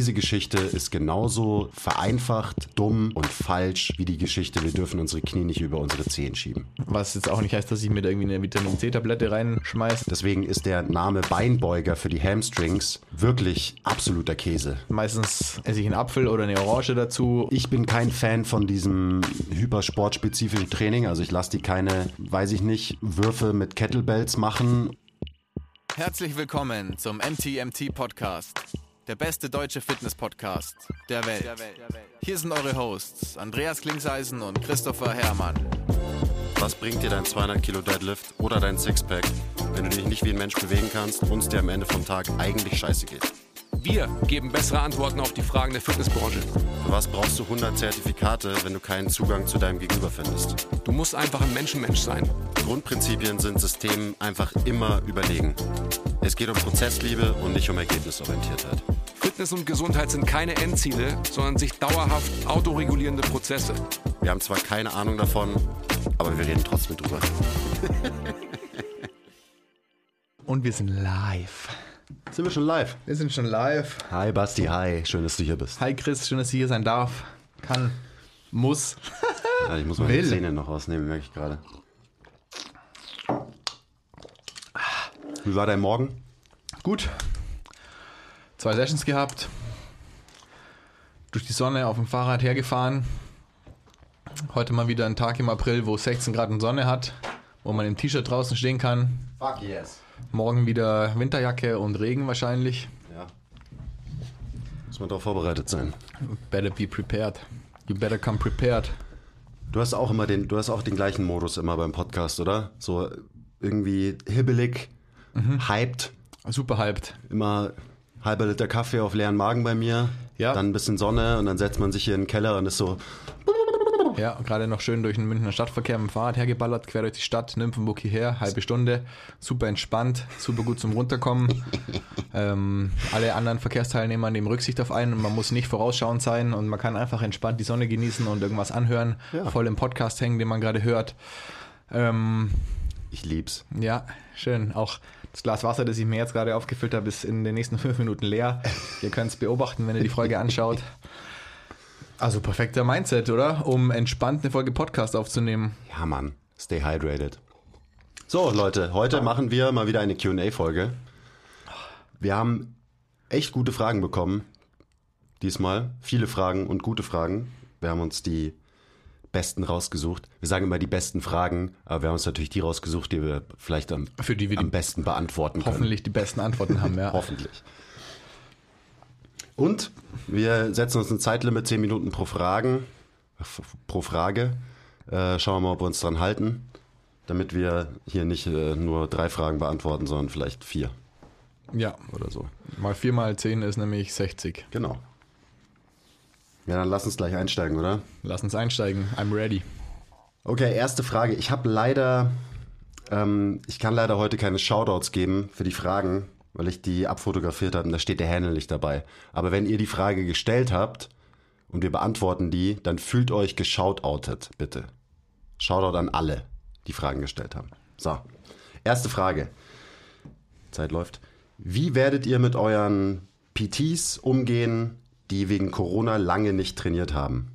diese Geschichte ist genauso vereinfacht, dumm und falsch wie die Geschichte, wir dürfen unsere Knie nicht über unsere Zehen schieben. Was jetzt auch nicht heißt, dass ich mir da irgendwie eine Vitamin C-Tablette reinschmeiße. Deswegen ist der Name Beinbeuger für die Hamstrings wirklich absoluter Käse. Meistens esse ich einen Apfel oder eine Orange dazu. Ich bin kein Fan von diesem hypersportspezifischen Training. Also ich lasse die keine, weiß ich nicht, Würfe mit Kettlebells machen. Herzlich willkommen zum MTMT Podcast, der beste deutsche Fitness-Podcast der Welt. Hier sind eure Hosts Andreas Klingseisen und Christopher Herrmann. Was bringt dir dein 200 Kilo Deadlift oder dein Sixpack, wenn du dich nicht wie ein Mensch bewegen kannst und es dir am Ende vom Tag eigentlich scheiße geht? Wir geben bessere Antworten auf die Fragen der Fitnessbranche. Für was brauchst du 100 Zertifikate, wenn du keinen Zugang zu deinem Gegenüber findest? Du musst einfach ein Menschenmensch sein. Grundprinzipien sind Systemen einfach immer überlegen. Es geht um Prozessliebe und nicht um Ergebnisorientiertheit. Fitness und Gesundheit sind keine Endziele, sondern sich dauerhaft autoregulierende Prozesse. Wir haben zwar keine Ahnung davon, aber wir reden trotzdem drüber. Und wir sind live. Sind wir schon live? Wir sind schon live. Hi Basti, hi, schön, dass du hier bist. Hi Chris, schön, dass du hier sein darf. Kann, muss. Ja, ich muss meine Will. Zähne noch ausnehmen, merke ich gerade. Wie war dein Morgen? Gut. Zwei Sessions gehabt. Durch die Sonne auf dem Fahrrad hergefahren. Heute mal wieder ein Tag im April, wo es 16 Grad und Sonne hat, wo man im T-Shirt draußen stehen kann. Fuck yes. Morgen wieder Winterjacke und Regen wahrscheinlich. Ja. Muss man darauf vorbereitet sein. Better be prepared. You better come prepared. Du hast auch immer den, du hast auch den gleichen Modus immer beim Podcast, oder? So irgendwie hibbelig, hyped, Super hyped. immer halber Liter Kaffee auf leeren Magen bei mir. Ja. Dann ein bisschen Sonne und dann setzt man sich hier in den Keller und ist so, Ja, gerade noch schön durch den Münchner Stadtverkehr mit dem Fahrrad hergeballert, quer durch die Stadt, Nymphenburg hierher, halbe Stunde, super entspannt, super gut zum Runterkommen. ähm, alle anderen Verkehrsteilnehmer nehmen Rücksicht auf einen und man muss nicht vorausschauend sein und man kann einfach entspannt die Sonne genießen und irgendwas anhören, Ja. voll im Podcast hängen, den man gerade hört. Ähm, ich lieb's. ja, schön. Auch das Glas Wasser, das ich mir jetzt gerade aufgefüllt habe, ist in den nächsten fünf Minuten leer. Ihr könnt es beobachten, wenn ihr die Folge anschaut. Also perfekter Mindset, oder? Um entspannt eine Folge Podcast aufzunehmen. Ja, Mann. Stay hydrated. So, Leute, heute machen wir mal wieder eine QA-Folge. Wir haben echt gute Fragen bekommen. Diesmal. Viele Fragen und gute Fragen. Wir haben uns die besten rausgesucht. Wir sagen immer die besten Fragen, aber wir haben uns natürlich die rausgesucht, die wir vielleicht am, Für die wir am die besten beantworten können. hoffentlich die besten Antworten haben, ja. Hoffentlich. Und wir setzen uns ein Zeitlimit, 10 Minuten pro, Fragen, pro Frage. Äh, schauen wir mal, ob wir uns dran halten, damit wir hier nicht äh, nur drei Fragen beantworten, sondern vielleicht vier Ja, oder so. mal 4 mal 10 ist nämlich 60. Genau. Ja, dann lass uns gleich einsteigen, oder? Lass uns einsteigen. I'm ready. Okay, erste Frage. Ich habe leider, ähm, ich kann leider heute keine Shoutouts geben für die Fragen, weil ich die abfotografiert habe und da steht der Handle nicht dabei. Aber wenn ihr die Frage gestellt habt und wir beantworten die, dann fühlt euch geshoutoutet, bitte. Shoutout an alle, die Fragen gestellt haben. So, erste Frage. Zeit läuft. Wie werdet ihr mit euren PTs umgehen, die wegen Corona lange nicht trainiert haben?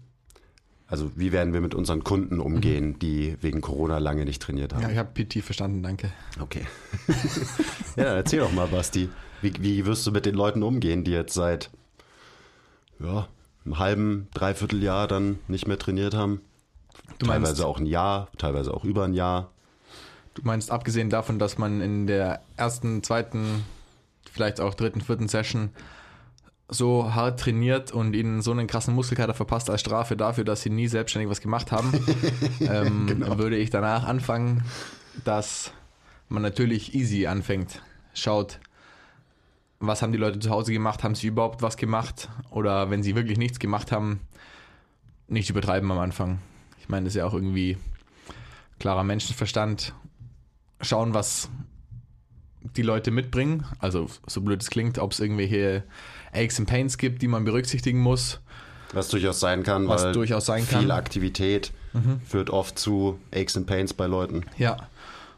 Also wie werden wir mit unseren Kunden umgehen, die wegen Corona lange nicht trainiert haben? Ja, ich habe PT verstanden, danke. Okay. ja, dann erzähl doch mal, Basti. Wie, wie wirst du mit den Leuten umgehen, die jetzt seit ja, einem halben, dreiviertel Jahr dann nicht mehr trainiert haben? Du teilweise meinst, auch ein Jahr, teilweise auch über ein Jahr. du meinst, abgesehen davon, dass man in der ersten, zweiten, vielleicht auch dritten, vierten Session so hart trainiert und ihnen so einen krassen Muskelkater verpasst als Strafe dafür, dass sie nie selbstständig was gemacht haben, ähm, Genau. würde ich danach anfangen, dass man natürlich easy anfängt. Schaut, was haben die Leute zu Hause gemacht? Haben sie überhaupt was gemacht? Oder wenn sie wirklich nichts gemacht haben, nicht übertreiben am Anfang. Ich meine, das ist ja auch irgendwie klarer Menschenverstand. Schauen, was die Leute mitbringen. Also, so blöd es klingt, ob es irgendwelche Aches and Pains gibt, die man berücksichtigen muss. Was durchaus sein kann, Was weil durchaus sein viel kann. Mhm. Aktivität führt oft zu Aches and Pains bei Leuten. Ja.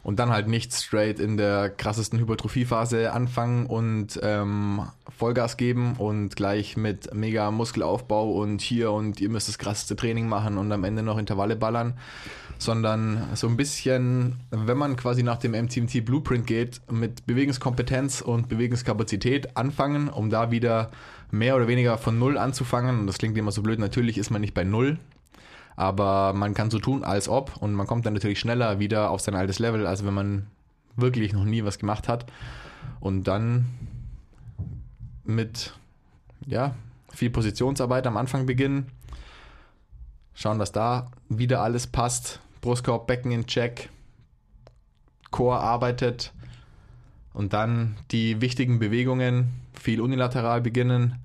und dann halt nicht straight in der krassesten Hypertrophiephase anfangen und ähm, Vollgas geben und gleich mit mega Muskelaufbau und hier und ihr müsst das krasseste Training machen und am Ende noch Intervalle ballern, sondern so ein bisschen, wenn man quasi nach dem MTMT Blueprint geht, mit Bewegungskompetenz und Bewegungskapazität anfangen, um da wieder mehr oder weniger von Null anzufangen. Und das klingt immer so blöd, natürlich ist man nicht bei Null, aber man kann so tun, als ob und man kommt dann natürlich schneller wieder auf sein altes Level, als wenn man wirklich noch nie was gemacht hat. Und dann mit ja, viel Positionsarbeit am Anfang beginnen, schauen, dass da wieder alles passt. Brustkorb, Becken in Check, Core arbeitet und dann die wichtigen Bewegungen viel unilateral beginnen,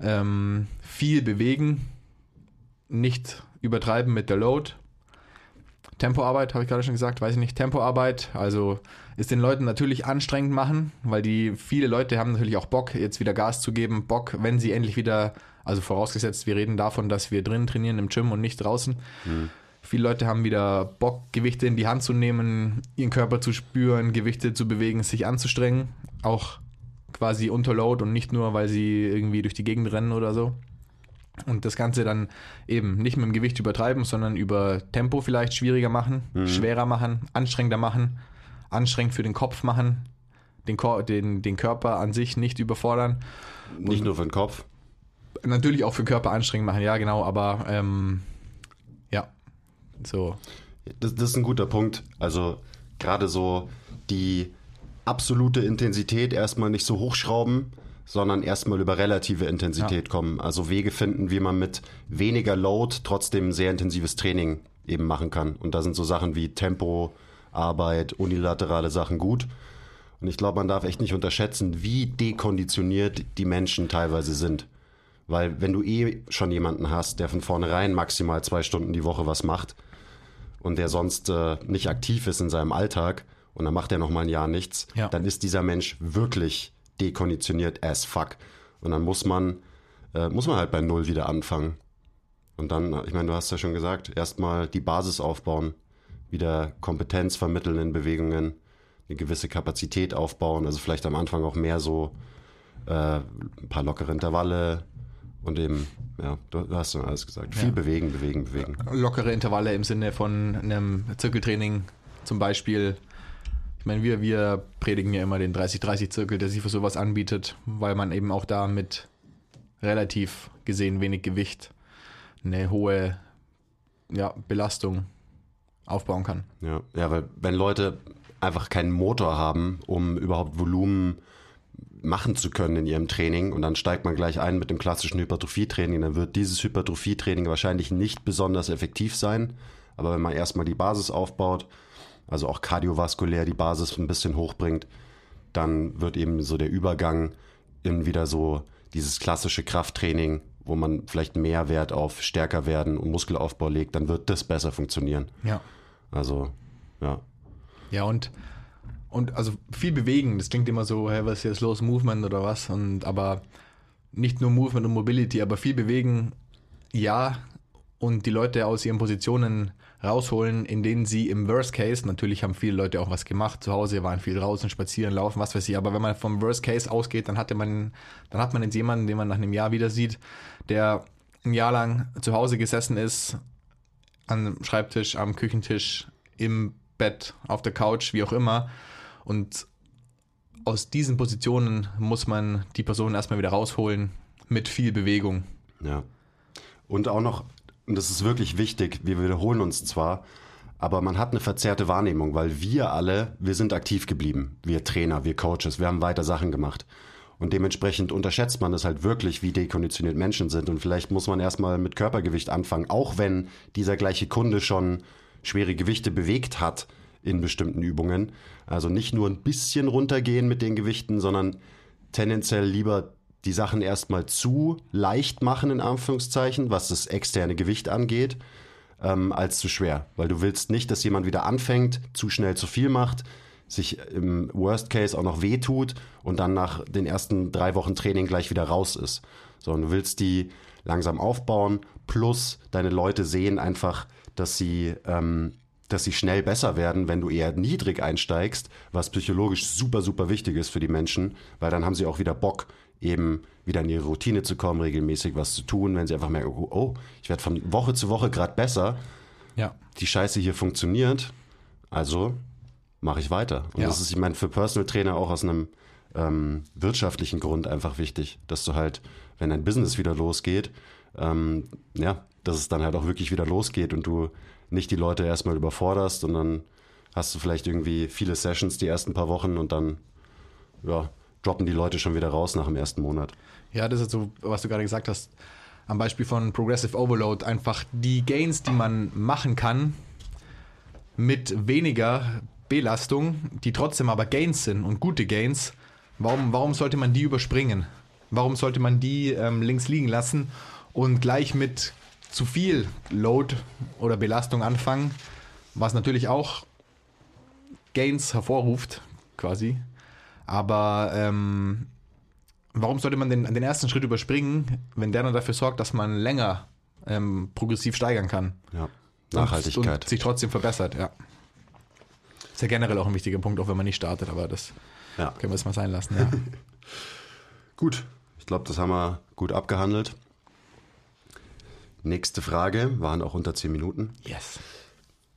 ähm, viel bewegen, nicht übertreiben mit der Load. Tempoarbeit, habe ich gerade schon gesagt, weiß ich nicht, Tempoarbeit, also ist den Leuten natürlich anstrengend machen, weil die viele Leute haben natürlich auch Bock, jetzt wieder Gas zu geben, Bock, wenn sie endlich wieder, also vorausgesetzt, wir reden davon, dass wir drin trainieren im Gym und nicht draußen. Mhm. Viele Leute haben wieder Bock, Gewichte in die Hand zu nehmen, ihren Körper zu spüren, Gewichte zu bewegen, sich anzustrengen, auch quasi unter Load und nicht nur, weil sie irgendwie durch die Gegend rennen oder so. Und das Ganze dann eben nicht mit dem Gewicht übertreiben, sondern über Tempo vielleicht schwieriger machen, mhm. schwerer machen, anstrengender machen, anstrengend für den Kopf machen, den, den, den Körper an sich nicht überfordern. Nicht Und nur für den Kopf. Natürlich auch für den Körper anstrengend machen, ja, genau, aber ähm, so. Das, das ist ein guter Punkt. Also gerade so die absolute Intensität erstmal nicht so hochschrauben, sondern erstmal über relative Intensität ja. kommen. Also Wege finden, wie man mit weniger Load trotzdem sehr intensives Training eben machen kann. Und da sind so Sachen wie Tempo, Arbeit, unilaterale Sachen gut. Und ich glaube, man darf echt nicht unterschätzen, wie dekonditioniert die Menschen teilweise sind. Weil wenn du eh schon jemanden hast, der von vornherein maximal zwei Stunden die Woche was macht und der sonst äh, nicht aktiv ist in seinem Alltag und dann macht er noch mal ein Jahr nichts, ja. dann ist dieser Mensch wirklich dekonditioniert as fuck. Und dann muss man, äh, muss man halt bei Null wieder anfangen. Und dann, ich meine, du hast ja schon gesagt, erstmal die Basis aufbauen, wieder Kompetenz vermitteln in Bewegungen, eine gewisse Kapazität aufbauen, also vielleicht am Anfang auch mehr so äh, ein paar lockere Intervalle und eben, ja, du, hast schon alles gesagt, viel ja. bewegen, bewegen, bewegen. Lockere Intervalle im Sinne von einem Zirkeltraining zum Beispiel ich meine, wir, wir predigen ja immer den 30-30-Zirkel, der sich für sowas anbietet, weil man eben auch da mit relativ gesehen wenig Gewicht eine hohe ja, Belastung aufbauen kann. Ja, ja, weil wenn Leute einfach keinen Motor haben, um überhaupt Volumen machen zu können in ihrem Training und dann steigt man gleich ein mit dem klassischen Hypertrophietraining, dann wird dieses Hypertrophietraining wahrscheinlich nicht besonders effektiv sein. Aber wenn man erstmal die Basis aufbaut, also auch kardiovaskulär die Basis ein bisschen hochbringt, dann wird eben so der Übergang in wieder so dieses klassische Krafttraining, wo man vielleicht mehr Wert auf stärker werden und Muskelaufbau legt, dann wird das besser funktionieren. Ja. Also, ja. Ja, und, und also viel bewegen, das klingt immer so, hey, was ist jetzt los, Movement oder was? Und aber nicht nur Movement und Mobility, aber viel bewegen, ja, und die Leute aus ihren Positionen rausholen, in denen sie im Worst Case, natürlich haben viele Leute auch was gemacht, zu Hause waren viel draußen, spazieren, laufen, was weiß ich, aber wenn man vom Worst Case ausgeht, dann hatte man, dann hat man jetzt jemanden, den man nach einem Jahr wieder sieht, der ein Jahr lang zu Hause gesessen ist, am Schreibtisch, am Küchentisch, im Bett, auf der Couch, wie auch immer. Und aus diesen Positionen muss man die Person erstmal wieder rausholen mit viel Bewegung. Ja. Und auch noch und das ist wirklich wichtig, wir wiederholen uns zwar, aber man hat eine verzerrte Wahrnehmung, weil wir alle, wir sind aktiv geblieben. Wir Trainer, wir Coaches, wir haben weiter Sachen gemacht. Und dementsprechend unterschätzt man es halt wirklich, wie dekonditioniert Menschen sind. Und vielleicht muss man erstmal mit Körpergewicht anfangen, auch wenn dieser gleiche Kunde schon schwere Gewichte bewegt hat in bestimmten Übungen. Also nicht nur ein bisschen runtergehen mit den Gewichten, sondern tendenziell lieber die Sachen erstmal zu leicht machen, in Anführungszeichen, was das externe Gewicht angeht, ähm, als zu schwer. Weil du willst nicht, dass jemand wieder anfängt, zu schnell zu viel macht, sich im Worst Case auch noch wehtut und dann nach den ersten drei Wochen Training gleich wieder raus ist. Sondern du willst die langsam aufbauen, plus deine Leute sehen einfach, dass sie ähm, dass sie schnell besser werden, wenn du eher niedrig einsteigst, was psychologisch super, super wichtig ist für die Menschen, weil dann haben sie auch wieder Bock, eben wieder in ihre Routine zu kommen, regelmäßig was zu tun, wenn sie einfach merken, oh, oh ich werde von Woche zu Woche gerade besser, Ja. die Scheiße hier funktioniert, also mache ich weiter. Und Ja. das ist, ich meine, für Personal Trainer auch aus einem ähm, wirtschaftlichen Grund einfach wichtig, dass du halt, wenn dein Business wieder losgeht, ähm, ja, dass es dann halt auch wirklich wieder losgeht und du nicht die Leute erstmal überforderst und dann hast du vielleicht irgendwie viele Sessions die ersten paar Wochen und dann, ja, droppen die Leute schon wieder raus nach dem ersten Monat. Ja, das ist so, was du gerade gesagt hast. Am Beispiel von Progressive Overload einfach die Gains, die man machen kann, mit weniger Belastung, die trotzdem aber Gains sind und gute Gains. Warum, warum sollte man die überspringen? Warum sollte man die ähm, links liegen lassen und gleich mit zu viel Load oder Belastung anfangen, was natürlich auch Gains hervorruft, quasi. Aber ähm, warum sollte man den, den ersten Schritt überspringen, wenn der dann dafür sorgt, dass man länger ähm, progressiv steigern kann? Ja, Und- Nachhaltigkeit. Und sich trotzdem verbessert, ja. Ist ja generell auch ein wichtiger Punkt, auch wenn man nicht startet, aber das ja. können wir jetzt mal sein lassen, ja. Gut, ich glaube, das haben wir gut abgehandelt. Nächste Frage, waren auch unter 10 Minuten. yes.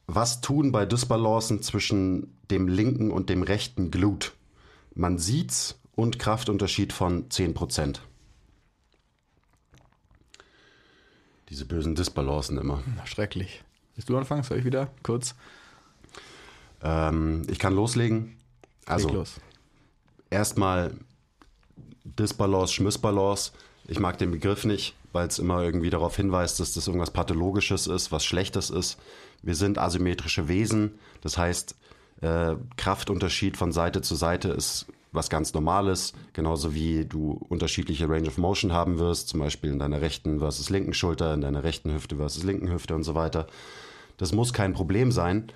Was tun bei Dysbalancen zwischen dem linken und dem rechten Glut? Man sieht's und Kraftunterschied von 10%. Diese bösen Dysbalancen immer. Schrecklich. Willst du anfangen? Soll ich wieder? Kurz. Ähm, ich kann loslegen. Also los. erstmal Dysbalance, Schmissbalance. Ich mag den Begriff nicht, weil es immer irgendwie darauf hinweist, dass das irgendwas Pathologisches ist, was Schlechtes ist. Wir sind asymmetrische Wesen. Das heißt, äh, Kraftunterschied von Seite zu Seite ist was ganz Normales, genauso wie du unterschiedliche Range of Motion haben wirst, zum Beispiel in deiner rechten versus linken Schulter, in deiner rechten Hüfte versus linken Hüfte und so weiter. Das muss kein Problem sein,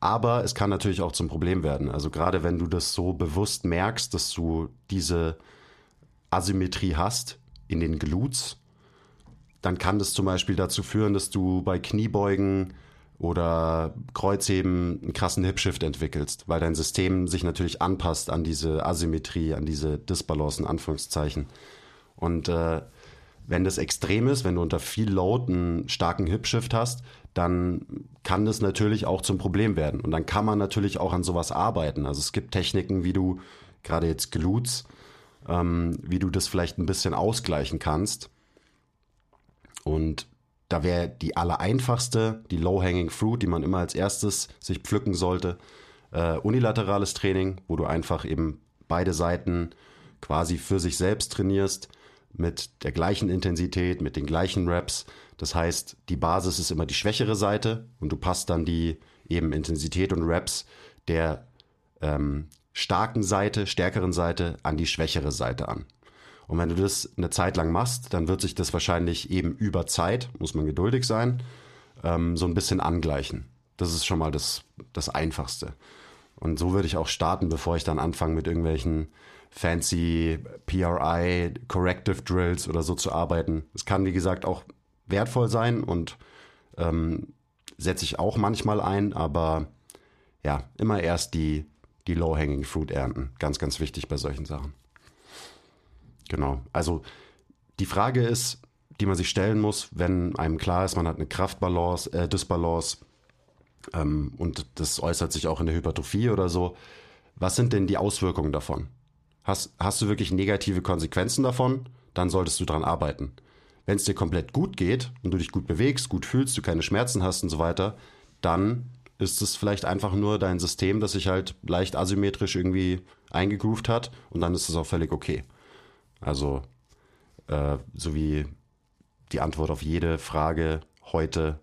aber es kann natürlich auch zum Problem werden. Also gerade wenn du das so bewusst merkst, dass du diese Asymmetrie hast in den Glutes, dann kann das zum Beispiel dazu führen, dass du bei Kniebeugen oder Kreuzheben einen krassen Hipshift entwickelst, weil dein System sich natürlich anpasst an diese Asymmetrie, an diese Disbalance in Anführungszeichen. Und äh, wenn das extrem ist, wenn du unter viel Load einen starken Hipshift hast, dann kann das natürlich auch zum Problem werden. Und dann kann man natürlich auch an sowas arbeiten. Also es gibt Techniken, wie du gerade jetzt Glutes, ähm, wie du das vielleicht ein bisschen ausgleichen kannst. Und da wäre die allereinfachste, die Low-Hanging Fruit, die man immer als erstes sich pflücken sollte, äh, unilaterales Training, wo du einfach eben beide Seiten quasi für sich selbst trainierst, mit der gleichen Intensität, mit den gleichen Reps. Das heißt, die Basis ist immer die schwächere Seite und du passt dann die eben Intensität und Reps der ähm, starken Seite, stärkeren Seite an die schwächere Seite an. Und wenn du das eine Zeit lang machst, dann wird sich das wahrscheinlich eben über Zeit, muss man geduldig sein, ähm, so ein bisschen angleichen. Das ist schon mal das, das Einfachste. Und so würde ich auch starten, bevor ich dann anfange mit irgendwelchen fancy PRI, Corrective Drills oder so zu arbeiten. Es kann, wie gesagt, auch wertvoll sein und ähm, setze ich auch manchmal ein, aber ja, immer erst die, die Low-Hanging Fruit ernten. Ganz, ganz wichtig bei solchen Sachen. Genau. Also die Frage ist, die man sich stellen muss, wenn einem klar ist, man hat eine Kraftbalance, äh, Dysbalance ähm, und das äußert sich auch in der Hypertrophie oder so. Was sind denn die Auswirkungen davon? Hast, hast du wirklich negative Konsequenzen davon? Dann solltest du dran arbeiten. Wenn es dir komplett gut geht und du dich gut bewegst, gut fühlst, du keine Schmerzen hast und so weiter, dann ist es vielleicht einfach nur dein System, das sich halt leicht asymmetrisch irgendwie eingegroovt hat und dann ist es auch völlig okay. Also, äh, so wie die Antwort auf jede Frage heute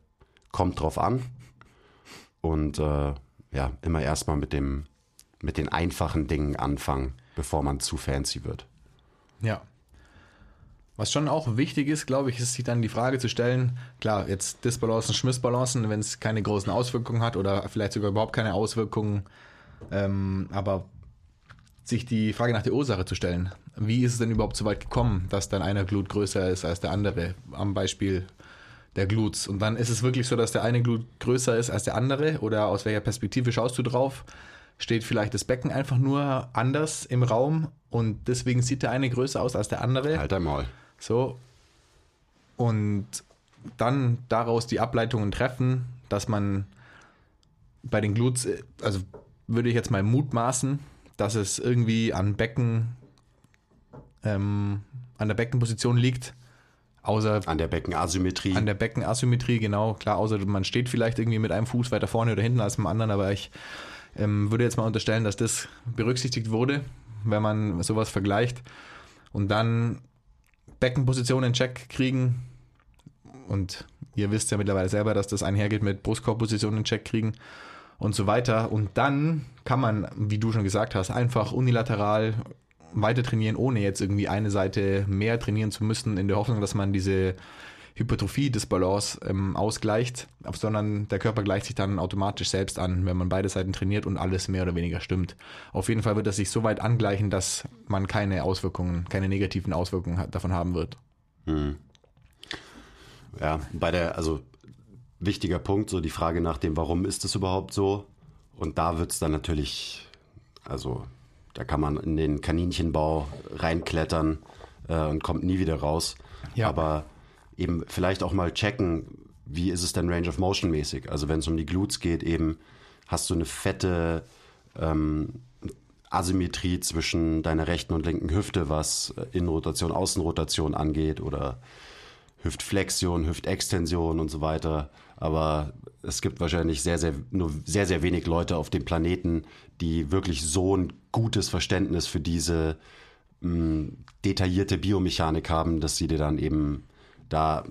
kommt drauf an. Und äh, ja, immer erstmal mit dem, mit den einfachen Dingen anfangen, bevor man zu fancy wird. Ja. Was schon auch wichtig ist, glaube ich, ist sich dann die Frage zu stellen, klar, jetzt Disbalancen, Schmissbalancen, wenn es keine großen Auswirkungen hat oder vielleicht sogar überhaupt keine Auswirkungen, ähm, aber sich die Frage nach der Ursache zu stellen. Wie ist es denn überhaupt so weit gekommen, dass dann einer Glut größer ist als der andere? Am Beispiel der Glutes. Und dann ist es wirklich so, dass der eine Glut größer ist als der andere oder aus welcher Perspektive schaust du drauf? Steht vielleicht das Becken einfach nur anders im Raum und deswegen sieht der eine größer aus als der andere. Halt dein Maul. So. Und dann daraus die Ableitungen treffen, dass man bei den Glutes, äh, also würde ich jetzt mal mutmaßen, dass es irgendwie an Becken, ähm, an der Beckenposition liegt. Außer An der Beckenasymmetrie. an der Beckenasymmetrie, genau. Klar, außer man steht vielleicht irgendwie mit einem Fuß weiter vorne oder hinten als beim anderen, aber ich ähm, würde jetzt mal unterstellen, dass das berücksichtigt wurde, wenn man sowas vergleicht. Und dann Beckenposition in Check kriegen. Und ihr wisst ja mittlerweile selber, dass das einhergeht mit Brustkorbposition in Check kriegen und so weiter. Und dann kann man, wie du schon gesagt hast, einfach unilateral weiter trainieren, ohne jetzt irgendwie eine Seite mehr trainieren zu müssen, in der Hoffnung, dass man diese Hypertrophie des Balance ähm, ausgleicht, sondern der Körper gleicht sich dann automatisch selbst an, wenn man beide Seiten trainiert und alles mehr oder weniger stimmt. Auf jeden Fall wird das sich so weit angleichen, dass man keine Auswirkungen, keine negativen Auswirkungen davon haben wird. Ja, bei der, also wichtiger Punkt, so die Frage nach dem, warum ist es überhaupt so? Und da wird es dann natürlich, also da kann man in den Kaninchenbau reinklettern äh, und kommt nie wieder raus. Ja. Aber eben vielleicht auch mal checken, wie ist es denn Range of Motion mäßig? Also wenn es um die Glutes geht, eben hast du eine fette ähm, Asymmetrie zwischen deiner rechten und linken Hüfte, was äh, Innenrotation, Außenrotation angeht oder Hüftflexion, Hüftextension und so weiter. Aber es gibt wahrscheinlich sehr, sehr, nur sehr, sehr wenig Leute auf dem Planeten, die wirklich so ein gutes Verständnis für diese mh, detaillierte Biomechanik haben, dass sie dir dann eben da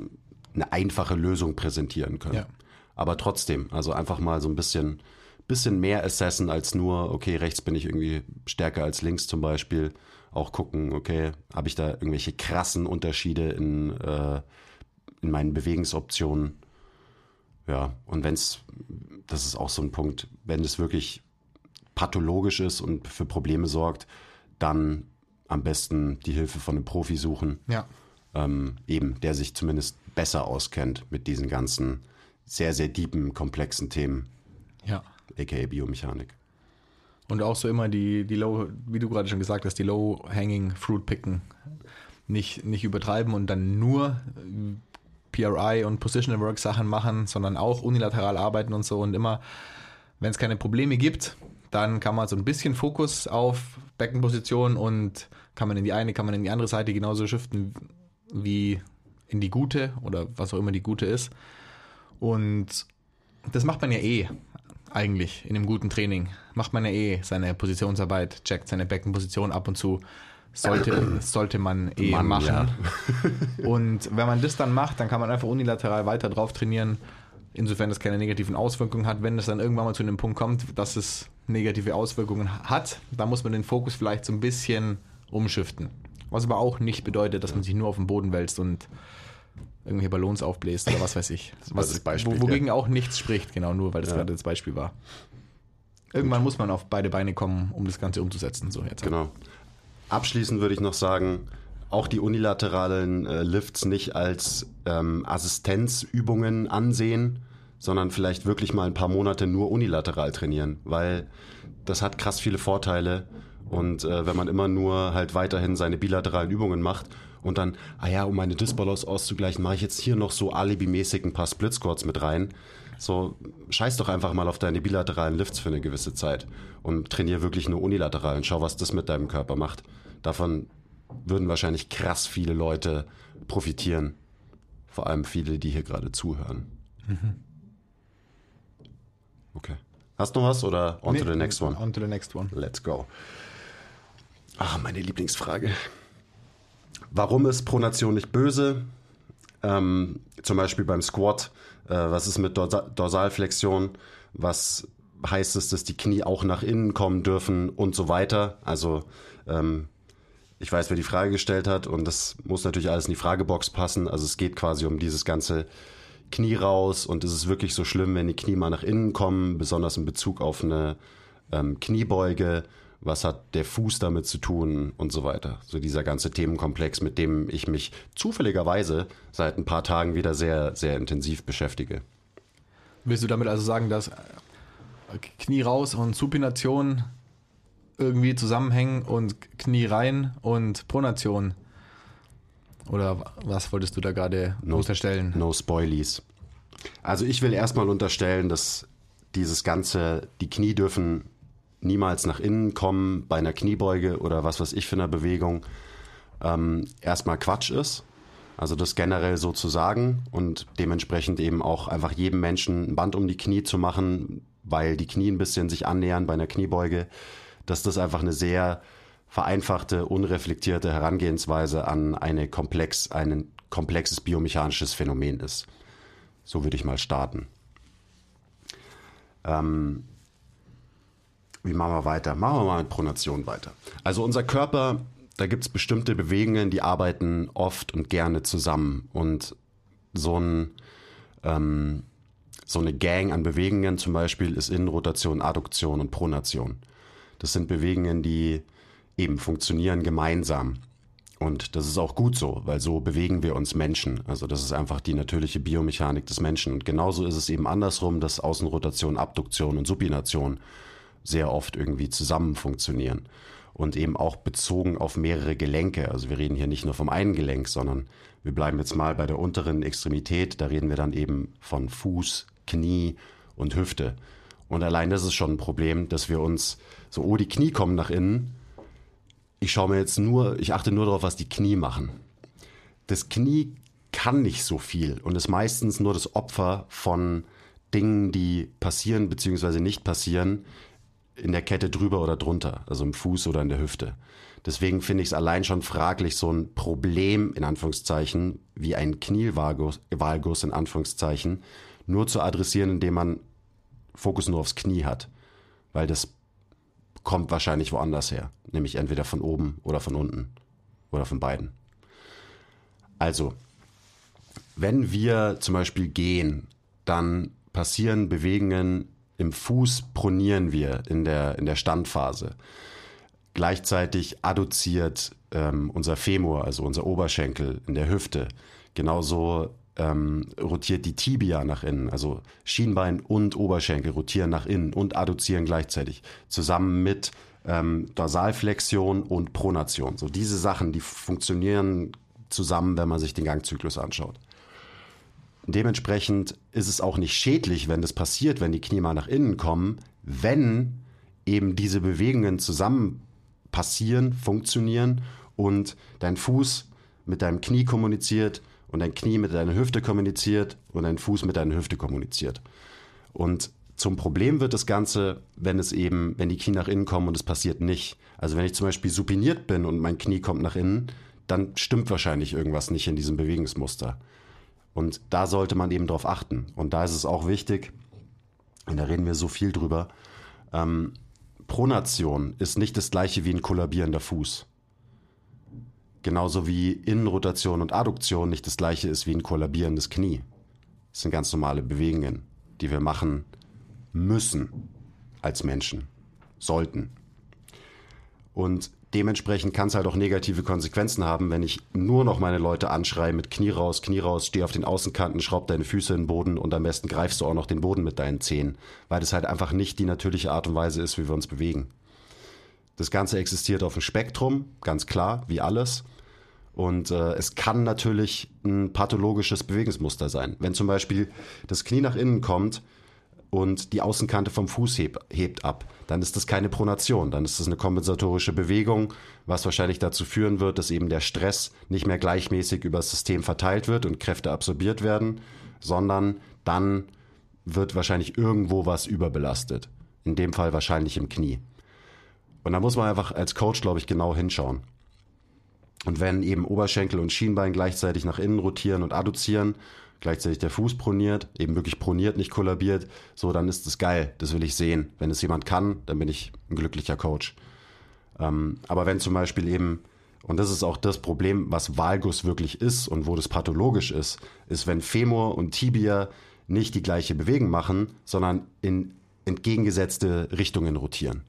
eine einfache Lösung präsentieren können. Ja. Aber trotzdem, also einfach mal so ein bisschen, bisschen mehr assessen als nur, okay, rechts bin ich irgendwie stärker als links zum Beispiel. Auch gucken, okay, habe ich da irgendwelche krassen Unterschiede in, äh, in meinen Bewegungsoptionen. Ja, und wenn es, das ist auch so ein Punkt, wenn es wirklich pathologisch ist und für Probleme sorgt, dann am besten die Hilfe von einem Profi suchen Ja. ähm, eben, der sich zumindest besser auskennt mit diesen ganzen sehr, sehr deepen, komplexen Themen, Ja. aka Biomechanik. Und auch so immer die, die Low, wie du gerade schon gesagt hast, die Low-Hanging Fruit picken. Nicht, nicht übertreiben und dann nur äh, PRI und Positional Work Sachen machen, sondern auch unilateral arbeiten und so. Und immer, wenn es keine Probleme gibt, dann kann man so ein bisschen Fokus auf Beckenposition und kann man in die eine, kann man in die andere Seite genauso shiften wie in die gute oder was auch immer die gute ist. Und das macht man ja eh eigentlich in einem guten Training. Macht man ja eh seine Positionsarbeit, checkt seine Beckenposition ab und zu. Sollte, sollte man eh Mann, machen. ja. Und wenn man das dann macht, dann kann man einfach unilateral weiter drauf trainieren, insofern das keine negativen Auswirkungen hat. Wenn es dann irgendwann mal zu einem Punkt kommt, dass es negative Auswirkungen hat, dann muss man den Fokus vielleicht so ein bisschen umschiften. Was aber auch nicht bedeutet, dass man sich nur auf den Boden wälzt und irgendwelche Ballons aufbläst oder was weiß ich. Was, das Beispiel, wo, wogegen auch nichts spricht, genau, nur weil das gerade das Beispiel war. Irgendwann muss man auf beide Beine kommen, um das Ganze umzusetzen. So jetzt. Genau. Abschließend würde ich noch sagen, auch die unilateralen äh, Lifts nicht als ähm, Assistenzübungen ansehen, sondern vielleicht wirklich mal ein paar Monate nur unilateral trainieren, weil das hat krass viele Vorteile. Und äh, wenn man immer nur halt weiterhin seine bilateralen Übungen macht und dann, ah ja, um meine Disbalance auszugleichen, mache ich jetzt hier noch so alibimäßig ein paar Split Squats mit rein. So, scheiß doch einfach mal auf deine bilateralen Lifts für eine gewisse Zeit und trainier wirklich nur unilateral und schau, was das mit deinem Körper macht. Davon würden wahrscheinlich krass viele Leute profitieren. Vor allem viele, die hier gerade zuhören. Okay. Hast du noch was oder on to the next one? On to the next one. Let's go. Ah, meine Lieblingsfrage. Warum ist Pronation nicht böse? Ähm, zum Beispiel beim Squat. Äh, was ist mit Dorsa Dorsalflexion? Was heißt es, dass die Knie auch nach innen kommen dürfen und so weiter? Also, ähm, ich weiß, wer die Frage gestellt hat und das muss natürlich alles in die Fragebox passen. Also es geht quasi um dieses ganze Knie raus und ist es wirklich so schlimm, wenn die Knie mal nach innen kommen, besonders in Bezug auf eine ähm, Kniebeuge Was hat der Fuß damit zu tun und so weiter. So dieser ganze Themenkomplex, mit dem ich mich zufälligerweise seit ein paar Tagen wieder sehr, sehr intensiv beschäftige. Willst du damit also sagen, dass äh, Knie raus und Supination irgendwie zusammenhängen und Knie rein und Pronation? Oder was wolltest du da gerade No- unterstellen? No Spoilies. Also ich will erstmal unterstellen, dass dieses ganze, die Knie dürfen niemals nach innen kommen bei einer Kniebeuge oder was weiß ich für einer Bewegung, ähm, erstmal Quatsch ist. Also das generell so zu sagen und dementsprechend eben auch einfach jedem Menschen ein Band um die Knie zu machen, weil die Knie ein bisschen sich annähern bei einer Kniebeuge, dass das einfach eine sehr vereinfachte, unreflektierte Herangehensweise an eine komplex, ein komplexes biomechanisches Phänomen ist. So würde ich mal starten. Ähm, wie machen wir weiter? Machen wir mal mit Pronation weiter. Also unser Körper, da gibt es bestimmte Bewegungen, die arbeiten oft und gerne zusammen. Und so, ein, ähm, so eine Gang an Bewegungen zum Beispiel ist Innenrotation, Adduktion und Pronation. Das sind Bewegungen, die eben funktionieren gemeinsam. Und das ist auch gut so, weil so bewegen wir uns Menschen. Also das ist einfach die natürliche Biomechanik des Menschen. Und genauso ist es eben andersrum, dass Außenrotation, Abduktion und Supination sehr oft irgendwie zusammen funktionieren. Und eben auch bezogen auf mehrere Gelenke. Also wir reden hier nicht nur vom einen Gelenk, sondern wir bleiben jetzt mal bei der unteren Extremität. Da reden wir dann eben von Fuß, Knie und Hüfte. Und allein das ist schon ein Problem, dass wir uns so, oh, die Knie kommen nach innen. Ich schaue mir jetzt nur, ich achte nur darauf, was die Knie machen. Das Knie kann nicht so viel und ist meistens nur das Opfer von Dingen, die passieren bzw. nicht passieren, in der Kette drüber oder drunter, also im Fuß oder in der Hüfte. Deswegen finde ich es allein schon fraglich, so ein Problem in Anführungszeichen wie ein Knielvalgus Valgus, in Anführungszeichen nur zu adressieren, indem man Fokus nur aufs Knie hat, weil das kommt wahrscheinlich woanders her, nämlich entweder von oben oder von unten oder von beiden. Also, wenn wir zum Beispiel gehen, dann passieren Bewegungen im Fuß, pronieren wir in der, in der Standphase. Gleichzeitig adduziert ähm, unser Femur, also unser Oberschenkel in der Hüfte. Genauso ähm, rotiert die Tibia nach innen, also Schienbein und Oberschenkel rotieren nach innen und adduzieren gleichzeitig, zusammen mit ähm, Dorsalflexion und Pronation. So diese Sachen, die funktionieren zusammen, wenn man sich den Gangzyklus anschaut. Dementsprechend ist es auch nicht schädlich, wenn das passiert, wenn die Knie mal nach innen kommen, wenn eben diese Bewegungen zusammen passieren, funktionieren und dein Fuß mit deinem Knie kommuniziert und dein Knie mit deiner Hüfte kommuniziert und dein Fuß mit deiner Hüfte kommuniziert. Und zum Problem wird das Ganze, wenn es eben, wenn die Knie nach innen kommen und es passiert nicht. Also wenn ich zum Beispiel supiniert bin und mein Knie kommt nach innen, dann stimmt wahrscheinlich irgendwas nicht in diesem Bewegungsmuster. Und da sollte man eben drauf achten. Und da ist es auch wichtig, und da reden wir so viel drüber, ähm, Pronation ist nicht das gleiche wie ein kollabierender Fuß. Genauso wie Innenrotation und Adduktion nicht das gleiche ist wie ein kollabierendes Knie. Das sind ganz normale Bewegungen, die wir machen müssen als Menschen, sollten. Und dementsprechend kann es halt auch negative Konsequenzen haben, wenn ich nur noch meine Leute anschreie mit Knie raus, Knie raus, steh auf den Außenkanten, schraub deine Füße in den Boden und am besten greifst du auch noch den Boden mit deinen Zehen, weil das halt einfach nicht die natürliche Art und Weise ist, wie wir uns bewegen. Das Ganze existiert auf dem Spektrum, ganz klar, wie alles. Und äh, es kann natürlich ein pathologisches Bewegungsmuster sein. Wenn zum Beispiel das Knie nach innen kommt und die Außenkante vom Fuß heb, hebt ab, dann ist das keine Pronation, dann ist das eine kompensatorische Bewegung, was wahrscheinlich dazu führen wird, dass eben der Stress nicht mehr gleichmäßig über das System verteilt wird und Kräfte absorbiert werden, sondern dann wird wahrscheinlich irgendwo was überbelastet. In dem Fall wahrscheinlich im Knie. Und da muss man einfach als Coach, glaube ich, genau hinschauen. Und wenn eben Oberschenkel und Schienbein gleichzeitig nach innen rotieren und adduzieren, gleichzeitig der Fuß proniert, eben wirklich proniert, nicht kollabiert, so, dann ist es geil. Das will ich sehen. Wenn es jemand kann, dann bin ich ein glücklicher Coach. Ähm, aber wenn zum Beispiel eben, und das ist auch das Problem, was Valgus wirklich ist und wo das pathologisch ist, ist, wenn Femur und Tibia nicht die gleiche Bewegung machen, sondern in entgegengesetzte Richtungen rotieren.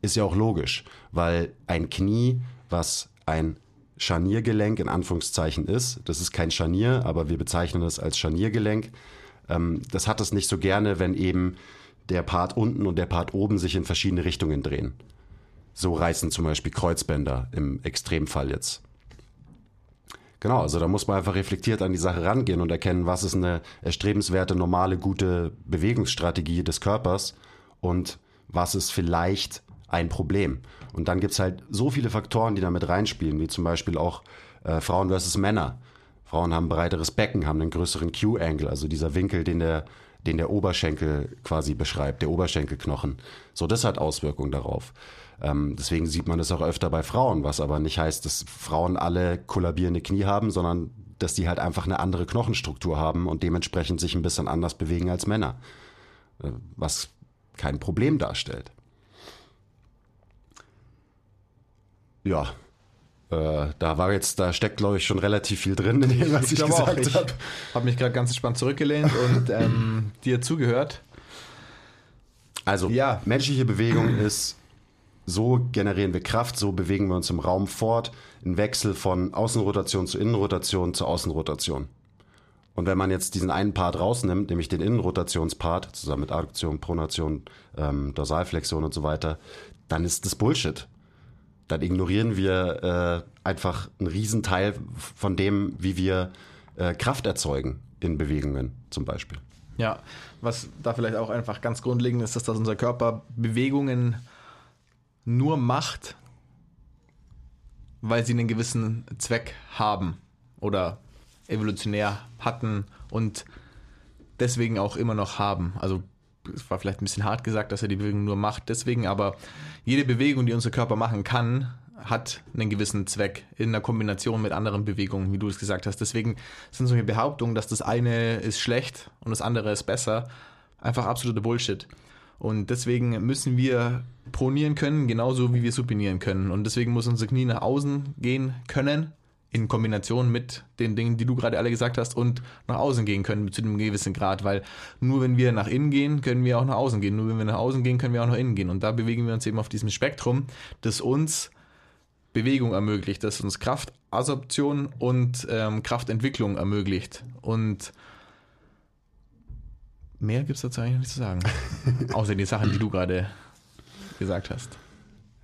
Ist ja auch logisch, weil ein Knie, was ein Scharniergelenk in Anführungszeichen ist, das ist kein Scharnier, aber wir bezeichnen es als Scharniergelenk, ähm, das hat es nicht so gerne, wenn eben der Part unten und der Part oben sich in verschiedene Richtungen drehen. So reißen zum Beispiel Kreuzbänder im Extremfall jetzt. Genau, also da muss man einfach reflektiert an die Sache rangehen und erkennen, was ist eine erstrebenswerte, normale, gute Bewegungsstrategie des Körpers und was ist vielleicht ein Problem. Und dann gibt's halt so viele Faktoren, die damit reinspielen, wie zum Beispiel auch äh, Frauen versus Männer. Frauen haben breiteres Becken, haben einen größeren Q-Angle, also dieser Winkel, den der, den der Oberschenkel quasi beschreibt, der Oberschenkelknochen. So, das hat Auswirkungen darauf. Ähm, deswegen sieht man das auch öfter bei Frauen, was aber nicht heißt, dass Frauen alle kollabierende Knie haben, sondern dass die halt einfach eine andere Knochenstruktur haben und dementsprechend sich ein bisschen anders bewegen als Männer. Äh, was kein Problem darstellt. Ja, äh, da war jetzt, da steckt glaube ich schon relativ viel drin in dem, was ich, ich gesagt Ich habe. habe mich gerade ganz entspannt zurückgelehnt und ähm, dir zugehört. Also Ja. menschliche Bewegung ist, so generieren wir Kraft, so bewegen wir uns im Raum fort, ein Wechsel von Außenrotation zu Innenrotation zu Außenrotation. Und wenn man jetzt diesen einen Part rausnimmt, nämlich den Innenrotationspart, zusammen mit Adduktion, Pronation, ähm, Dorsalflexion und so weiter, dann ist das Bullshit. Dann ignorieren wir äh, einfach einen Riesenteil von dem, wie wir äh, Kraft erzeugen in Bewegungen zum Beispiel. Ja, was da vielleicht auch einfach ganz grundlegend ist, ist, dass unser Körper Bewegungen nur macht, weil sie einen gewissen Zweck haben oder evolutionär hatten und deswegen auch immer noch haben. Also es war vielleicht ein bisschen hart gesagt, dass er die Bewegung nur macht, deswegen, aber jede Bewegung, die unser Körper machen kann, hat einen gewissen Zweck in der Kombination mit anderen Bewegungen, wie du es gesagt hast. Deswegen sind solche Behauptungen, dass das eine ist schlecht und das andere ist besser, einfach absoluter Bullshit. Und deswegen müssen wir pronieren können, genauso wie wir supinieren können. Und deswegen muss unser Knie nach außen gehen können, in Kombination mit den Dingen, die du gerade alle gesagt hast, und nach außen gehen können zu einem gewissen Grad. Weil nur wenn wir nach innen gehen, können wir auch nach außen gehen. Nur wenn wir nach außen gehen, können wir auch nach innen gehen. Und da bewegen wir uns eben auf diesem Spektrum, das uns Bewegung ermöglicht, das uns Kraftabsorption und ähm, Kraftentwicklung ermöglicht. Und mehr gibt es dazu eigentlich nicht zu sagen. Außer die Sachen, die du gerade gesagt hast.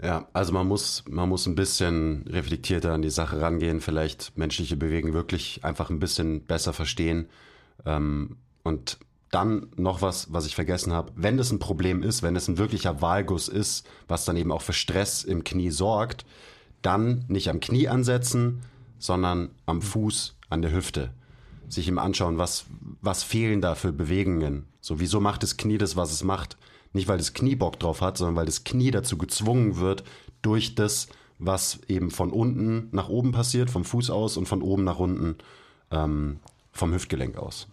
Ja, also man muss, man muss ein bisschen reflektierter an die Sache rangehen, vielleicht menschliche Bewegung wirklich einfach ein bisschen besser verstehen. Ähm, und dann noch was, was ich vergessen habe. Wenn das ein Problem ist, wenn es ein wirklicher Wahlguss ist, was dann eben auch für Stress im Knie sorgt, dann nicht am Knie ansetzen, sondern am Fuß, an der Hüfte. Sich ihm anschauen, was, was fehlen da für Bewegungen. So, wieso macht das Knie das, was es macht? Nicht, weil das Knie Bock drauf hat, sondern weil das Knie dazu gezwungen wird, durch das, was eben von unten nach oben passiert, vom Fuß aus und von oben nach unten ähm, vom Hüftgelenk aus.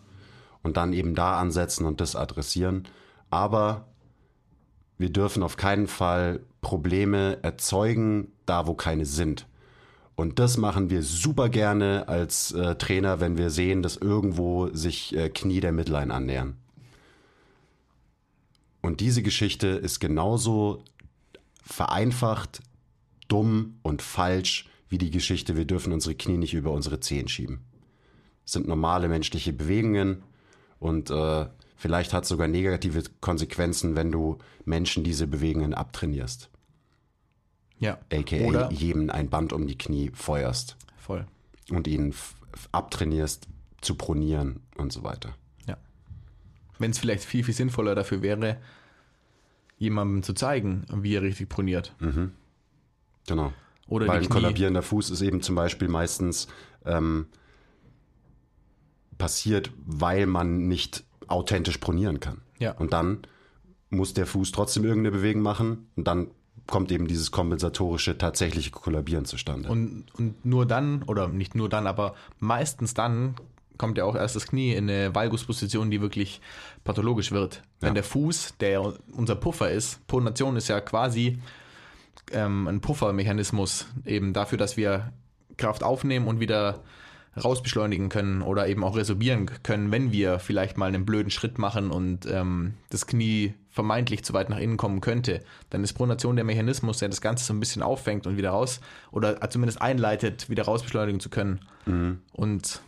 Und dann eben da ansetzen und das adressieren. Aber wir dürfen auf keinen Fall Probleme erzeugen, da wo keine sind. Und das machen wir super gerne als äh, Trainer, wenn wir sehen, dass irgendwo sich äh, Knie der Midline annähern. Und diese Geschichte ist genauso vereinfacht, dumm und falsch wie die Geschichte, wir dürfen unsere Knie nicht über unsere Zehen schieben. Das sind normale menschliche Bewegungen und äh, vielleicht hat es sogar negative Konsequenzen, wenn du Menschen diese Bewegungen abtrainierst. Ja. AKA Oder jedem ein Band um die Knie feuerst voll. und ihn f- f- abtrainierst zu pronieren und so weiter. Wenn es vielleicht viel, viel sinnvoller dafür wäre, jemandem zu zeigen, wie er richtig proniert. Genau. Oder Weil ein kollabierender Fuß ist eben zum Beispiel meistens ähm, passiert, weil man nicht authentisch pronieren kann. Ja. Und dann muss der Fuß trotzdem irgendeine Bewegung machen und dann kommt eben dieses kompensatorische, tatsächliche Kollabieren zustande. Und, und nur dann, oder nicht nur dann, aber meistens dann kommt ja auch erst das Knie in eine Valgusposition, die wirklich pathologisch wird. Wenn Ja. der Fuß, der unser Puffer ist, Pronation ist ja quasi ähm, ein Puffermechanismus, eben dafür, dass wir Kraft aufnehmen und wieder rausbeschleunigen können oder eben auch resorbieren können, wenn wir vielleicht mal einen blöden Schritt machen und ähm, das Knie vermeintlich zu weit nach innen kommen könnte, dann ist Pronation der Mechanismus, der das Ganze so ein bisschen auffängt und wieder raus oder zumindest einleitet, wieder rausbeschleunigen zu können. Und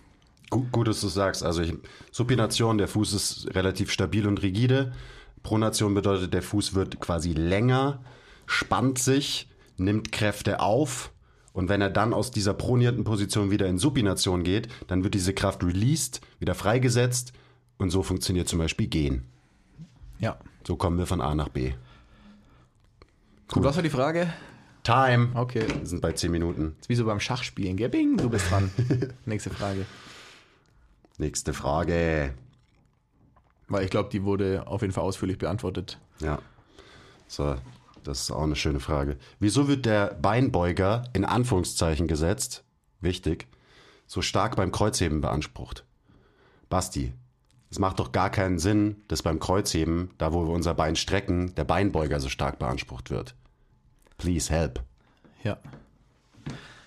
Gut, gut, dass du sagst. Also ich, Supination, der Fuß ist relativ stabil und rigide. Pronation bedeutet, der Fuß wird quasi länger, spannt sich, nimmt Kräfte auf und wenn er dann aus dieser pronierten Position wieder in Supination geht, dann wird diese Kraft released, wieder freigesetzt und so funktioniert zum Beispiel Gehen. ja. So kommen wir von A nach B. Gut, was war die Frage? Time. Okay. Wir sind bei 10 Minuten. Ist wie so beim Schachspielen, gell? Bing, du bist dran. Nächste Frage. Nächste Frage. Weil ich glaube, die wurde auf jeden Fall ausführlich beantwortet. Ja. So, das ist auch eine schöne Frage. Wieso wird der Beinbeuger in Anführungszeichen gesetzt, wichtig, so stark beim Kreuzheben beansprucht? Basti, es macht doch gar keinen Sinn, dass beim Kreuzheben, da wo wir unser Bein strecken, der Beinbeuger so stark beansprucht wird. Please help. Ja.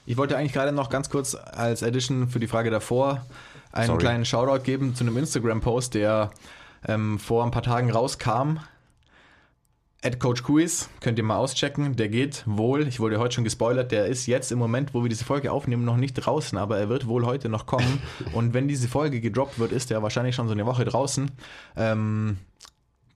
Ich wollte eigentlich gerade noch ganz kurz als Addition für die Frage davor einen Sorry. kleinen Shoutout geben zu einem Instagram-Post, der ähm, vor ein paar Tagen rauskam. At Coach Quiz, könnt ihr mal auschecken. Der geht wohl, ich wurde heute schon gespoilert, der ist jetzt im Moment, wo wir diese Folge aufnehmen, noch nicht draußen, aber er wird wohl heute noch kommen. Und wenn diese Folge gedroppt wird, ist er wahrscheinlich schon so eine Woche draußen. Ähm,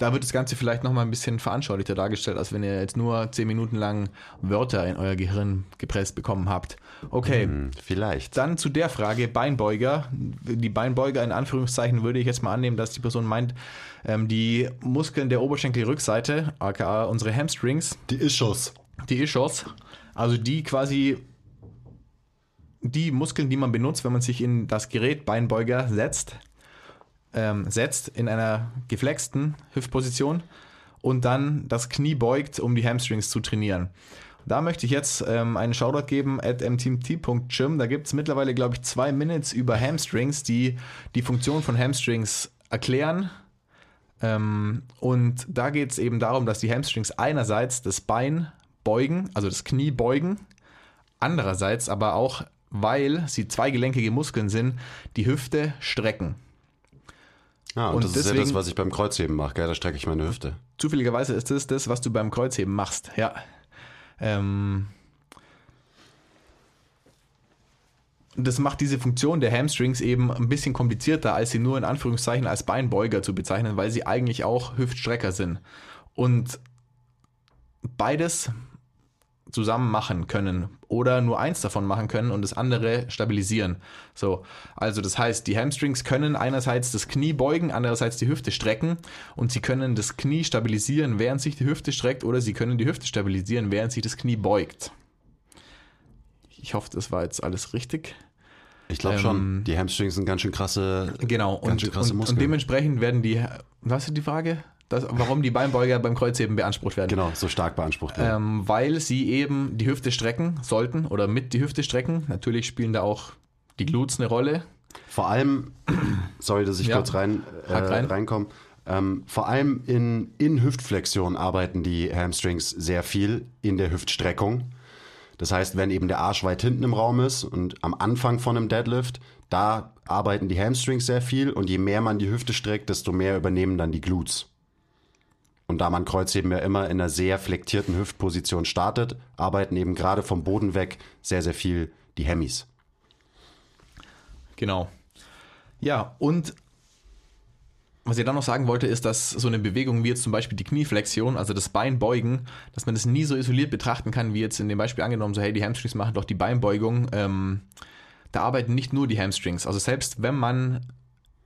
da wird das Ganze vielleicht nochmal ein bisschen veranschaulichter dargestellt, als wenn ihr jetzt nur 10 Minuten lang Wörter in euer Gehirn gepresst bekommen habt. Okay, Hm, vielleicht. dann zu der Frage Beinbeuger. Die Beinbeuger in Anführungszeichen würde ich jetzt mal annehmen, dass die Person meint, ähm, die Muskeln der Oberschenkelrückseite, aka unsere Hamstrings, Die Ischos. die Ischios, also die quasi die Muskeln, die man benutzt, wenn man sich in das Gerät Beinbeuger setzt, ähm, setzt in einer geflexten Hüftposition und dann das Knie beugt, um die Hamstrings zu trainieren. Da möchte ich jetzt ähm, einen Shoutout geben at mtmt.gym. Da gibt es mittlerweile, glaube ich, zwei Minutes über Hamstrings, die die Funktion von Hamstrings erklären. Ähm, und da geht es eben darum, dass die Hamstrings einerseits das Bein beugen, also das Knie beugen, andererseits aber auch, weil sie zweigelenkige Muskeln sind, die Hüfte strecken. Ah, und, Und das ist ja deswegen- das, was ich beim Kreuzheben mache, gell? Da strecke ich meine Hüfte. Zufälligerweise ist das das, was du beim Kreuzheben machst. Ja. Ähm, das macht diese Funktion der Hamstrings eben ein bisschen komplizierter, als sie nur in Anführungszeichen als Beinbeuger zu bezeichnen, weil sie eigentlich auch Hüftstrecker sind. Und beides zusammen machen können oder nur eins davon machen können und das andere stabilisieren. So, also das heißt, die Hamstrings können einerseits das Knie beugen, andererseits die Hüfte strecken und sie können das Knie stabilisieren, während sich die Hüfte streckt oder sie können die Hüfte stabilisieren, während sich das Knie beugt. Ich hoffe, das war jetzt alles richtig. Ich glaube Ähm, schon. Die Hamstrings sind ganz schön krasse. Genau, Ganz und, schön krasse und, Muskeln. und dementsprechend werden die, was ist die Frage? Das, warum die Beinbeuger beim Kreuzheben beansprucht werden. Genau, so stark beansprucht werden. Ähm, weil sie eben die Hüfte strecken sollten oder mit die Hüfte strecken. Natürlich spielen da auch die Glutes eine Rolle. Vor allem, sorry, dass ich Ja. kurz rein, äh, rein. reinkomme. Ähm, vor allem in, in Hüftflexion arbeiten die Hamstrings sehr viel in der Hüftstreckung. Das heißt, wenn eben der Arsch weit hinten im Raum ist und am Anfang von einem Deadlift, da arbeiten die Hamstrings sehr viel und je mehr man die Hüfte streckt, desto mehr übernehmen dann die Glutes. Und da man Kreuzheben ja immer in einer sehr flektierten Hüftposition startet, arbeiten eben gerade vom Boden weg sehr, sehr viel die Hemis. Genau. Ja, und was ich dann noch sagen wollte, ist, dass so eine Bewegung wie jetzt zum Beispiel die Knieflexion, also das Beinbeugen, dass man das nie so isoliert betrachten kann, wie jetzt in dem Beispiel angenommen, so hey, die Hamstrings machen doch die Beinbeugung. Ähm, da arbeiten nicht nur die Hamstrings. Also selbst wenn man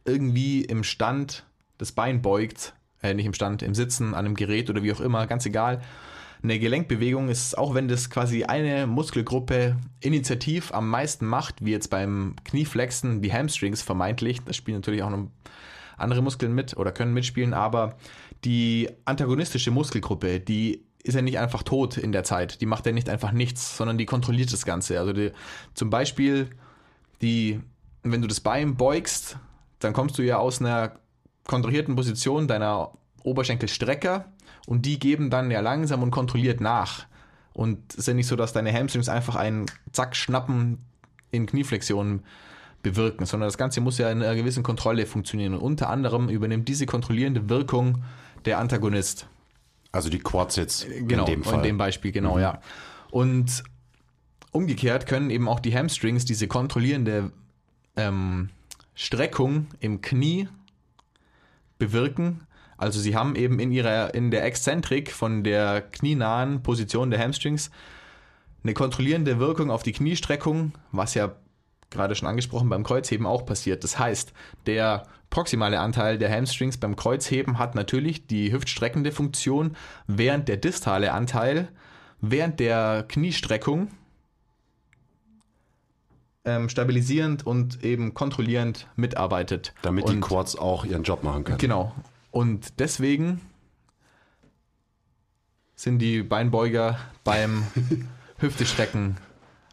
irgendwie im Stand das Bein beugt, äh, nicht im Stand, im Sitzen, an einem Gerät oder wie auch immer, ganz egal, eine Gelenkbewegung ist, auch wenn das quasi eine Muskelgruppe initiativ am meisten macht, wie jetzt beim Knieflexen, die Hamstrings vermeintlich, das spielen natürlich auch noch andere Muskeln mit oder können mitspielen, aber die antagonistische Muskelgruppe, die ist ja nicht einfach tot in der Zeit, die macht ja nicht einfach nichts, sondern die kontrolliert das Ganze. Also die, zum Beispiel, die, wenn du das Bein beugst, dann kommst du ja aus einer kontrahierten Position deiner Oberschenkelstrecker und die geben dann ja langsam und kontrolliert nach. Und es ist ja nicht so, dass deine Hamstrings einfach einen Zack schnappen in Knieflexion bewirken, sondern das Ganze muss ja in einer gewissen Kontrolle funktionieren. Und unter anderem übernimmt diese kontrollierende Wirkung der Antagonist. Also die Quads jetzt Genau, in dem Fall. in dem Beispiel, genau, ja. Und umgekehrt können eben auch die Hamstrings diese kontrollierende ähm, Streckung im Knie bewirken. Also sie haben eben in ihrer, in der Exzentrik von der knienahen Position der Hamstrings eine kontrollierende Wirkung auf die Kniestreckung, was ja gerade schon angesprochen beim Kreuzheben auch passiert. Das heißt, der proximale Anteil der Hamstrings beim Kreuzheben hat natürlich die hüftstreckende Funktion, während der distale Anteil während der Kniestreckung ähm, stabilisierend und eben kontrollierend mitarbeitet. Damit und die Quads auch ihren Job machen können. Genau. Und deswegen sind die Beinbeuger beim Hüftestrecken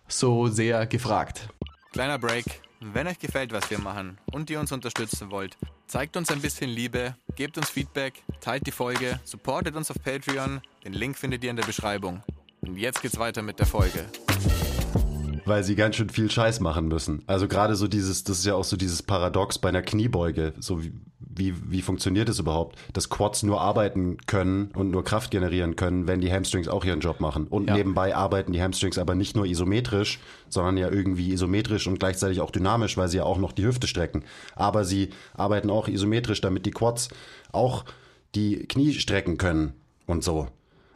so sehr gefragt. Kleiner Break. Wenn euch gefällt, was wir machen und ihr uns unterstützen wollt, zeigt uns ein bisschen Liebe, gebt uns Feedback, teilt die Folge, supportet uns auf Patreon. Den Link findet ihr in der Beschreibung. Und jetzt geht's weiter mit der Folge. Weil sie ganz schön viel Scheiß machen müssen. Also gerade so dieses, das ist ja auch so dieses Paradox bei einer Kniebeuge. So wie, wie, wie funktioniert es überhaupt? Dass Quads nur arbeiten können und nur Kraft generieren können, wenn die Hamstrings auch ihren Job machen. Und Ja. nebenbei arbeiten die Hamstrings aber nicht nur isometrisch, sondern ja irgendwie isometrisch und gleichzeitig auch dynamisch, weil sie ja auch noch die Hüfte strecken. Aber sie arbeiten auch isometrisch, damit die Quads auch die Knie strecken können und so.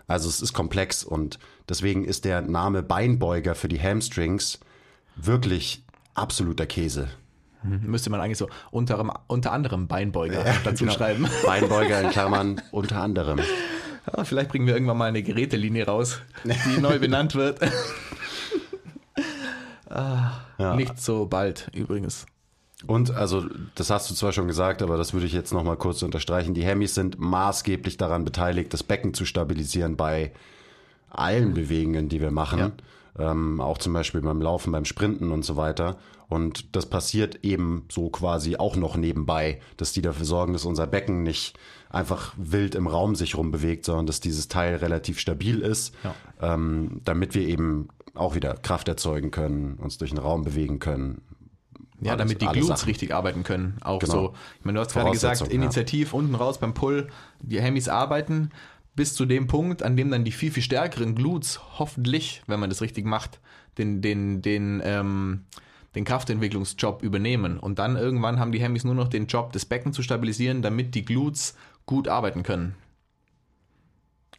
Also es ist komplex und deswegen ist der Name Beinbeuger für die Hamstrings wirklich absoluter Käse. Müsste man eigentlich so unter, unter anderem Beinbeuger dazu genau. schreiben. Beinbeuger in Klammern unter anderem. Ja, vielleicht bringen wir irgendwann mal eine Gerätelinie raus, die neu benannt wird. ah, Nicht so bald übrigens. Und also, das hast du zwar schon gesagt, aber das würde ich jetzt nochmal kurz unterstreichen. Die Hemis sind maßgeblich daran beteiligt, das Becken zu stabilisieren bei allen Bewegungen, die wir machen. Ähm, auch zum Beispiel beim Laufen, beim Sprinten und so weiter. Und das passiert eben so quasi auch noch nebenbei, dass die dafür sorgen, dass unser Becken nicht einfach wild im Raum sich rumbewegt, sondern dass dieses Teil relativ stabil ist, ähm, damit wir eben auch wieder Kraft erzeugen können, uns durch den Raum bewegen können, Ja, Alles- damit die Glutes Sachen. richtig arbeiten können. Auch Genau. so. Ich meine, du hast gerade gesagt, Voraussetzung, ja. initiativ unten raus beim Pull, die Hemis arbeiten bis zu dem Punkt, an dem dann die viel, viel stärkeren Glutes hoffentlich, wenn man das richtig macht, den, den, den, ähm, den Kraftentwicklungsjob übernehmen. Und dann irgendwann haben die Hemis nur noch den Job, das Becken zu stabilisieren, damit die Glutes gut arbeiten können.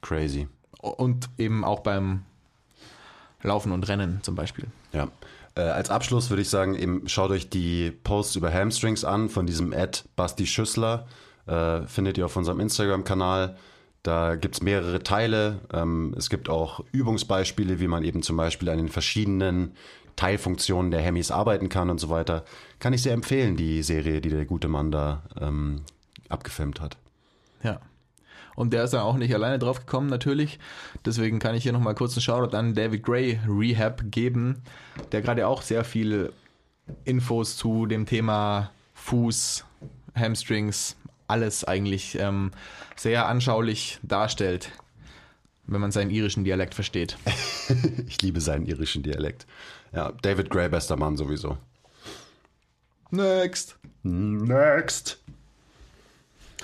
Crazy. Und eben auch beim Laufen und Rennen zum Beispiel. Ja. Äh, als Abschluss würde ich sagen, eben schaut euch die Posts über Hamstrings an von diesem Ad Basti Schüssler. Äh, findet ihr auf unserem Instagram-Kanal. Da gibt es mehrere Teile. Ähm, es gibt auch Übungsbeispiele, wie man eben zum Beispiel an den verschiedenen Teilfunktionen der Hemis arbeiten kann und so weiter. Kann ich sehr empfehlen, die Serie, die der gute Mann da ähm, abgefilmt hat. Ja. Und der ist dann auch nicht alleine drauf gekommen, natürlich. Deswegen kann ich hier nochmal kurz einen Shoutout an David Gray Rehab geben, der gerade auch sehr viel Infos zu dem Thema Fuß, Hamstrings, alles eigentlich ähm, sehr anschaulich darstellt, wenn man seinen irischen Dialekt versteht. Ich liebe seinen irischen Dialekt. Ja, David Gray, bester Mann sowieso. Next. Next.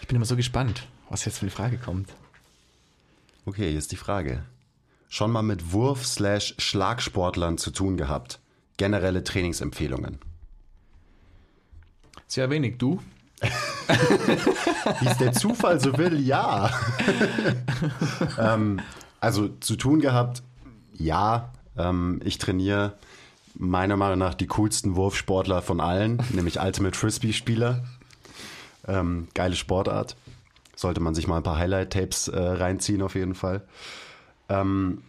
Ich bin immer so gespannt, was jetzt für eine Frage kommt. Okay, hier ist die Frage. Schon mal mit Wurf-Schlagsportlern zu tun gehabt? Generelle Trainingsempfehlungen. Sehr wenig, du? Wie es der Zufall so will, ja. ähm, also zu tun gehabt, ja. Ähm, ich trainiere meiner Meinung nach die coolsten Wurfsportler von allen, nämlich Ultimate Frisbee-Spieler. Ähm, geile Sportart. Sollte man sich mal ein paar Highlight-Tapes äh, reinziehen, auf jeden Fall. Ähm,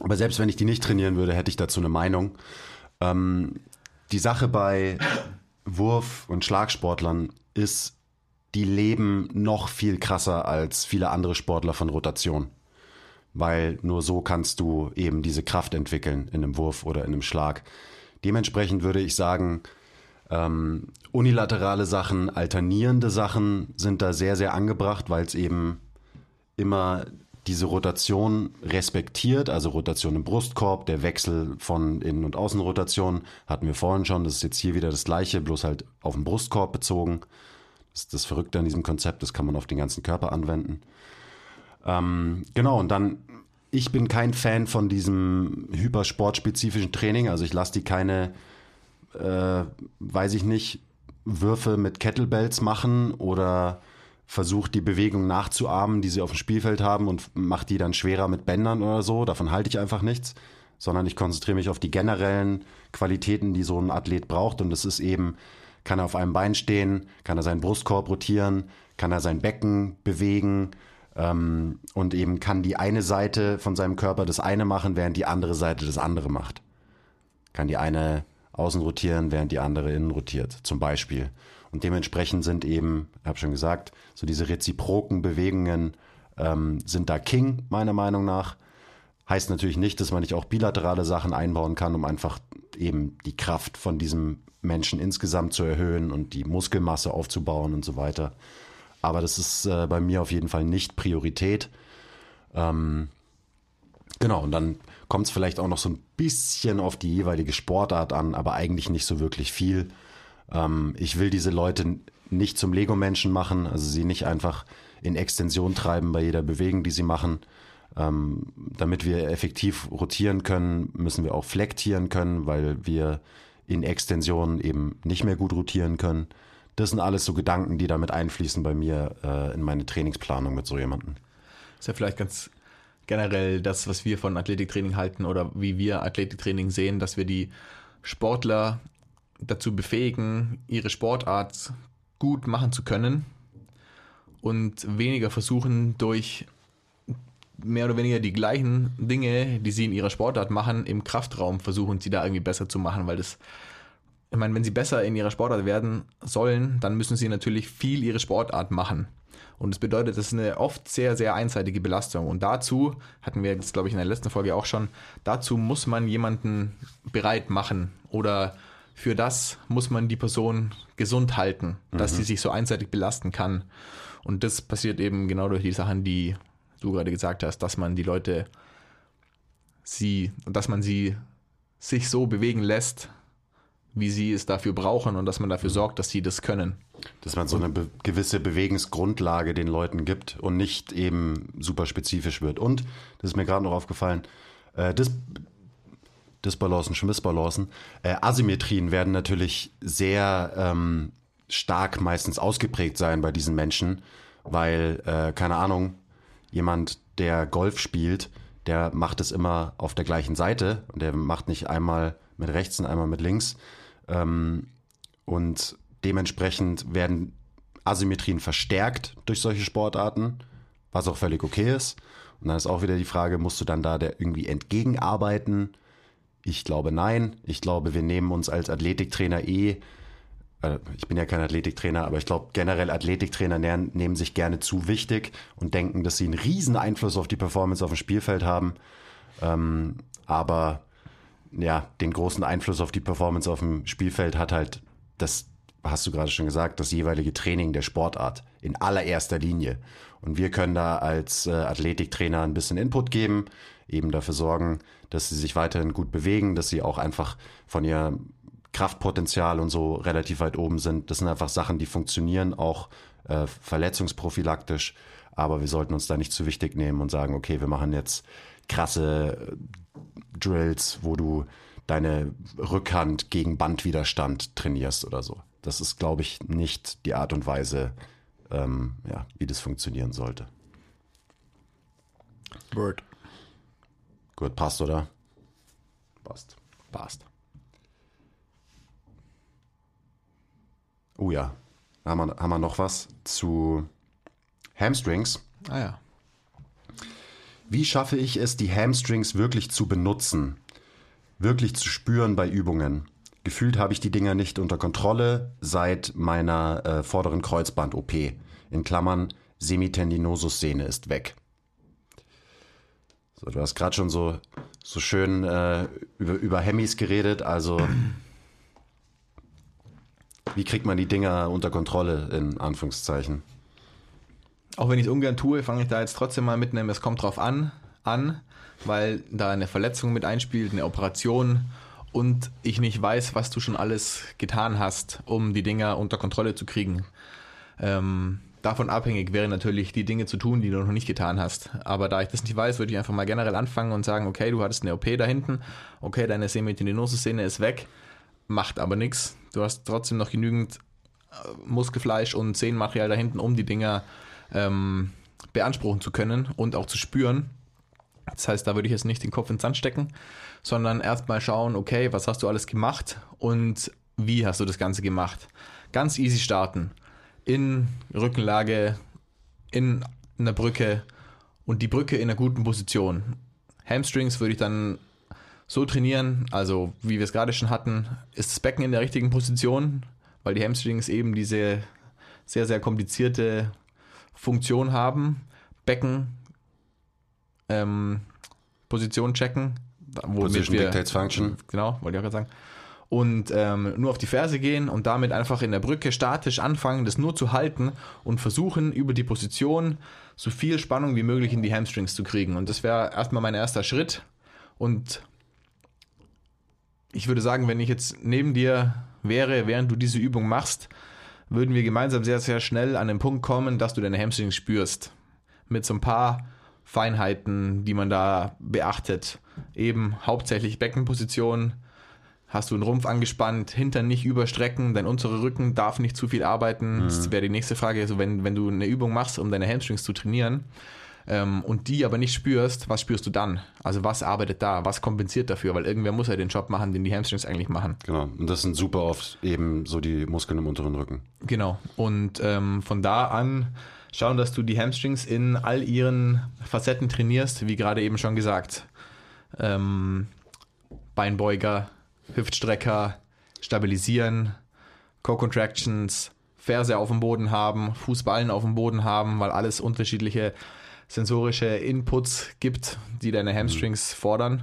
aber selbst wenn ich die nicht trainieren würde, hätte ich dazu eine Meinung. Ähm, die Sache bei Wurf- und Schlagsportlern ist, die leben noch viel krasser als viele andere Sportler von Rotation. Weil nur so kannst du eben diese Kraft entwickeln in einem Wurf oder in einem Schlag. Dementsprechend würde ich sagen, ähm, unilaterale Sachen, alternierende Sachen sind da sehr, sehr angebracht, weil es eben immer diese Rotation respektiert, also Rotation im Brustkorb, der Wechsel von Innen- und Außenrotation hatten wir vorhin schon, das ist jetzt hier wieder das gleiche, bloß halt auf den Brustkorb bezogen. Das ist das Verrückte an diesem Konzept, das kann man auf den ganzen Körper anwenden. Ähm, genau, und dann, ich bin kein Fan von diesem hypersportspezifischen Training, also ich lasse die keine, äh, weiß ich nicht, Würfe mit Kettlebells machen oder versucht die Bewegung nachzuahmen, die sie auf dem Spielfeld haben und macht die dann schwerer mit Bändern oder so. Davon halte ich einfach nichts, sondern ich konzentriere mich auf die generellen Qualitäten, die so ein Athlet braucht. Und das ist eben, kann er auf einem Bein stehen, kann er seinen Brustkorb rotieren, kann er sein Becken bewegen ähm, und eben kann die eine Seite von seinem Körper das eine machen, während die andere Seite das andere macht. Kann die eine außen rotieren, während die andere innen rotiert, zum Beispiel. Und dementsprechend sind eben, ich habe schon gesagt, so diese reziproken Bewegungen ähm, sind da King, meiner Meinung nach. Heißt natürlich nicht, dass man nicht auch bilaterale Sachen einbauen kann, um einfach eben die Kraft von diesem Menschen insgesamt zu erhöhen und die Muskelmasse aufzubauen und so weiter. Aber das ist äh, bei mir auf jeden Fall nicht Priorität. Ähm, genau, und dann kommt es vielleicht auch noch so ein bisschen auf die jeweilige Sportart an, aber eigentlich nicht so wirklich viel. Ähm, ich will diese Leute nicht zum Lego-Menschen machen, also sie nicht einfach in Extension treiben bei jeder Bewegung, die sie machen. Ähm, damit wir effektiv rotieren können, müssen wir auch flektieren können, weil wir in Extension eben nicht mehr gut rotieren können. Das sind alles so Gedanken, die damit einfließen bei mir äh, in meine Trainingsplanung mit so jemandem. Ist ja vielleicht ganz generell das, was wir von Athletiktraining halten oder wie wir Athletiktraining sehen, dass wir die Sportler dazu befähigen, ihre Sportart gut machen zu können und weniger versuchen, durch mehr oder weniger die gleichen Dinge, die sie in ihrer Sportart machen, im Kraftraum versuchen, sie da irgendwie besser zu machen, weil das, ich meine, wenn sie besser in ihrer Sportart werden sollen, dann müssen sie natürlich viel ihre Sportart machen. Und das bedeutet, das ist eine oft sehr, sehr einseitige Belastung. Und dazu, hatten wir jetzt, glaube ich, in der letzten Folge auch schon, dazu muss man jemanden bereit machen oder für das muss man die Person gesund halten, dass mhm. sie sich so einseitig belasten kann. Und das passiert eben genau durch die Sachen, die du gerade gesagt hast, dass man die Leute sie, dass man sie sich so bewegen lässt, wie sie es dafür brauchen und dass man dafür sorgt, dass sie das können. Dass man so eine be gewisse Bewegungsgrundlage den Leuten gibt und nicht eben super spezifisch wird. Und, das ist mir gerade noch aufgefallen, äh, das Disbalancen, Schmissbalancen. Äh, Asymmetrien werden natürlich sehr ähm, stark meistens ausgeprägt sein bei diesen Menschen, weil, äh, keine Ahnung, jemand, der Golf spielt, der macht es immer auf der gleichen Seite und der macht nicht einmal mit rechts und einmal mit links. Ähm, und dementsprechend werden Asymmetrien verstärkt durch solche Sportarten, was auch völlig okay ist. Und dann ist auch wieder die Frage, musst du dann da der irgendwie entgegenarbeiten? Ich glaube nein. Ich glaube, wir nehmen uns als Athletiktrainer eh, ich bin ja kein Athletiktrainer, aber ich glaube generell Athletiktrainer nehmen sich gerne zu wichtig und denken, dass sie einen riesen Einfluss auf die Performance auf dem Spielfeld haben. Ähm, aber ja, den großen Einfluss auf die Performance auf dem Spielfeld hat halt das, hast du gerade schon gesagt, das jeweilige Training der Sportart in allererster Linie. Und wir können da als äh, Athletiktrainer ein bisschen Input geben, eben dafür sorgen, dass sie sich weiterhin gut bewegen, dass sie auch einfach von ihrem Kraftpotenzial und so relativ weit oben sind. Das sind einfach Sachen, die funktionieren, auch äh, verletzungsprophylaktisch. Aber wir sollten uns da nicht zu wichtig nehmen und sagen, okay, wir machen jetzt krasse äh, Drills, wo du deine Rückhand gegen Bandwiderstand trainierst oder so. Das ist, glaube ich, nicht die Art und Weise, ähm, ja, wie das funktionieren sollte. Word. Gut, passt, oder? Passt. Passt. Oh ja. Haben wir, haben wir noch was zu Hamstrings? Ah ja. Wie schaffe ich es, die Hamstrings wirklich zu benutzen? Wirklich zu spüren bei Übungen? Gefühlt habe ich die Dinger nicht unter Kontrolle seit meiner äh, vorderen Kreuzband-OP. In Klammern, Semitendinosus-Sehne ist weg. So, du hast gerade schon so, so schön äh, über, über Hemis geredet. Also, wie kriegt man die Dinger unter Kontrolle, in Anführungszeichen? auch wenn ich es ungern tue, fange ich da jetzt trotzdem mal mit einem Es kommt drauf an, an, weil da eine Verletzung mit einspielt, eine Operation und ich nicht weiß, was du schon alles getan hast, um die Dinger unter Kontrolle zu kriegen. Ähm, davon abhängig wäre natürlich, die Dinge zu tun, die du noch nicht getan hast. Aber da ich das nicht weiß, würde ich einfach mal generell anfangen und sagen, okay, du hattest eine OP da hinten, okay, deine Semitendinose-Szene ist weg, macht aber nichts. Du hast trotzdem noch genügend äh, Muskelfleisch und Sehnenmaterial da hinten, um die Dinger ähm, beanspruchen zu können und auch zu spüren. Das heißt, da würde ich jetzt nicht den Kopf ins Sand stecken, sondern erstmal schauen, okay, was hast du alles gemacht und wie hast du das Ganze gemacht. Ganz easy starten. In Rückenlage, in einer Brücke und die Brücke in einer guten Position. Hamstrings würde ich dann so trainieren, also wie wir es gerade schon hatten, ist das Becken in der richtigen Position, weil die Hamstrings eben diese sehr, sehr komplizierte Funktion haben. Becken, ähm, Position checken. Position wir, Dictates Function. Genau, wollte ich auch gerade sagen. Und ähm, nur auf die Ferse gehen und damit einfach in der Brücke statisch anfangen, das nur zu halten und versuchen, über die Position so viel Spannung wie möglich in die Hamstrings zu kriegen. Und das wäre erstmal mein erster Schritt. Und ich würde sagen, wenn ich jetzt neben dir wäre, während du diese Übung machst, würden wir gemeinsam sehr, sehr schnell an den Punkt kommen, dass du deine Hamstrings spürst. Mit so ein paar Feinheiten, die man da beachtet. Eben hauptsächlich Beckenposition. Hast du einen Rumpf angespannt, Hintern nicht überstrecken, dein unterer Rücken darf nicht zu viel arbeiten. Mhm. Das wäre die nächste Frage. Also wenn, wenn du eine Übung machst, um deine Hamstrings zu trainieren, ähm, und die aber nicht spürst, was spürst du dann? Also was arbeitet da? Was kompensiert dafür? Weil irgendwer muss ja den Job machen, den die Hamstrings eigentlich machen. Genau. Und das sind super oft eben so die Muskeln im unteren Rücken. Genau. Und ähm, von da an schauen, dass du die Hamstrings in all ihren Facetten trainierst, wie gerade eben schon gesagt. Ähm, Beinbeuger, Hüftstrecker, stabilisieren, Co-Contractions, Ferse auf dem Boden haben, Fußballen auf dem Boden haben, weil alles unterschiedliche sensorische Inputs gibt, die deine Hamstrings mhm. fordern.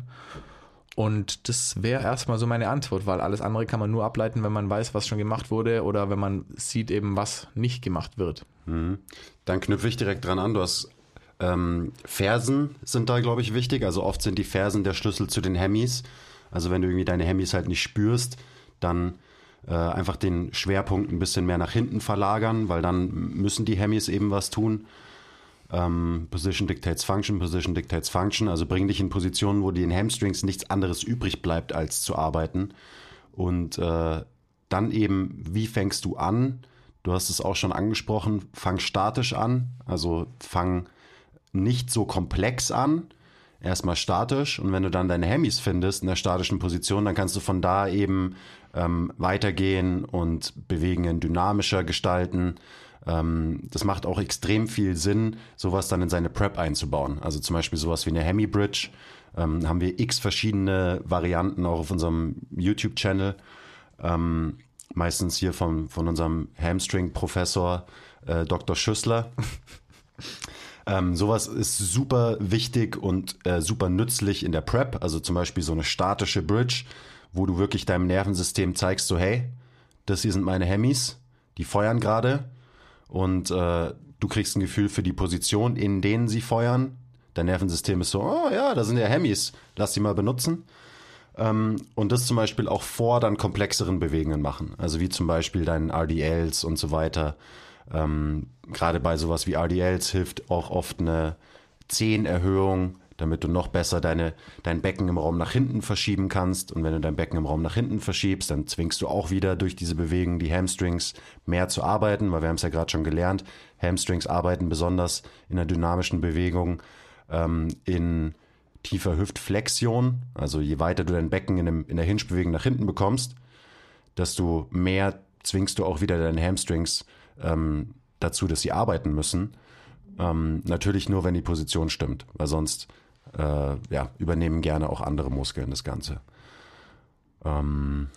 Und das wäre erstmal so meine Antwort, weil alles andere kann man nur ableiten, wenn man weiß, was schon gemacht wurde oder wenn man sieht eben, was nicht gemacht wird. Mhm. Dann knüpfe ich direkt dran an. Du hast ähm, Fersen sind da, glaube ich, wichtig. Also oft sind die Fersen der Schlüssel zu den Hemis. Also wenn du irgendwie deine Hemis halt nicht spürst, dann äh, einfach den Schwerpunkt ein bisschen mehr nach hinten verlagern, weil dann müssen die Hemis eben was tun. Ähm, Position dictates Function, Position dictates Function. Also bring dich in Positionen, wo dir in Hamstrings nichts anderes übrig bleibt, als zu arbeiten. Und äh, dann eben, wie fängst du an? Du hast es auch schon angesprochen, fang statisch an. Also fang nicht so komplex an. Erstmal statisch und wenn du dann deine Hemis findest in der statischen Position, dann kannst du von da eben ähm, weitergehen und Bewegungen dynamischer gestalten. Ähm, das macht auch extrem viel Sinn, sowas dann in seine Prep einzubauen. Also zum Beispiel sowas wie eine Hemi Bridge. Ähm, haben wir x verschiedene Varianten auch auf unserem YouTube-Channel. Ähm, meistens hier von, von unserem Hamstring-Professor äh, Dr. Schüssler. Ähm, sowas ist super wichtig und äh, super nützlich in der Prep. Also zum Beispiel so eine statische Bridge, wo du wirklich deinem Nervensystem zeigst, so hey, das hier sind meine Hemis, die feuern gerade und äh, du kriegst ein Gefühl für die Position, in denen sie feuern. Dein Nervensystem ist so, oh ja, da sind ja Hemis, lass die mal benutzen. Ähm, und das zum Beispiel auch vor dann komplexeren Bewegungen machen. Also wie zum Beispiel deinen RDLs und so weiter. Ähm, Gerade bei sowas wie RDLs hilft auch oft eine Zehenerhöhung damit du noch besser deine, dein Becken im Raum nach hinten verschieben kannst. Und wenn du dein Becken im Raum nach hinten verschiebst, dann zwingst du auch wieder durch diese Bewegung die Hamstrings mehr zu arbeiten, weil wir haben es ja gerade schon gelernt, Hamstrings arbeiten besonders in der dynamischen Bewegung ähm, in tiefer Hüftflexion. Also je weiter du dein Becken in, dem, in der Hinge-Bewegung nach hinten bekommst, desto mehr zwingst du auch wieder deine Hamstrings ähm, dazu, dass sie arbeiten müssen. Ähm, natürlich nur, wenn die Position stimmt, weil sonst äh, ja, übernehmen gerne auch andere Muskeln das Ganze. Ähm,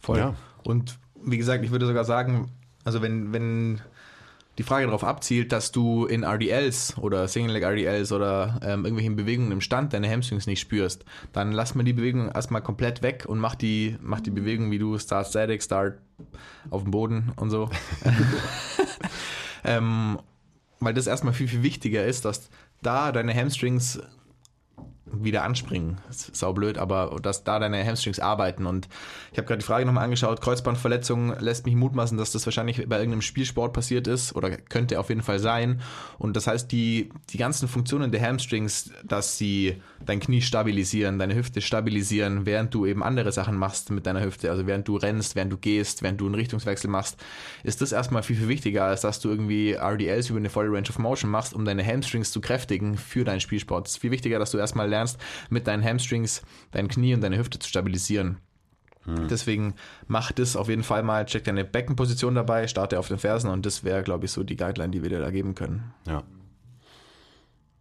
Voll. Ja. Und wie gesagt, ich würde sogar sagen, also wenn, wenn die Frage darauf abzielt, dass du in RDLs oder Single Leg RDLs oder ähm, irgendwelchen Bewegungen im Stand deine Hamstrings nicht spürst, dann lass mal die Bewegung erstmal komplett weg und mach die, mach die Bewegung wie du Start Static, Start auf dem Boden und so. ähm, weil das erstmal viel, viel wichtiger ist, dass da deine Hamstrings wieder anspringen. Das ist saublöd, aber dass da deine Hamstrings arbeiten. Und ich habe gerade die Frage nochmal angeschaut. Kreuzbandverletzung lässt mich mutmaßen, dass das wahrscheinlich bei irgendeinem Spielsport passiert ist oder könnte auf jeden Fall sein. Und das heißt, die, die ganzen Funktionen der Hamstrings, dass sie dein Knie stabilisieren, deine Hüfte stabilisieren, während du eben andere Sachen machst mit deiner Hüfte, also während du rennst, während du gehst, während du einen Richtungswechsel machst, ist das erstmal viel, viel wichtiger, als dass du irgendwie RDLs über eine volle Range of Motion machst, um deine Hamstrings zu kräftigen für deinen Spielsport. Es ist viel wichtiger, dass du erstmal lernst, mit deinen Hamstrings dein Knie und deine Hüfte zu stabilisieren. Deswegen mach das auf jeden Fall mal, check deine Beckenposition dabei, starte auf den Fersen und das wäre, glaube ich, so die Guideline, die wir dir da geben können. Ja.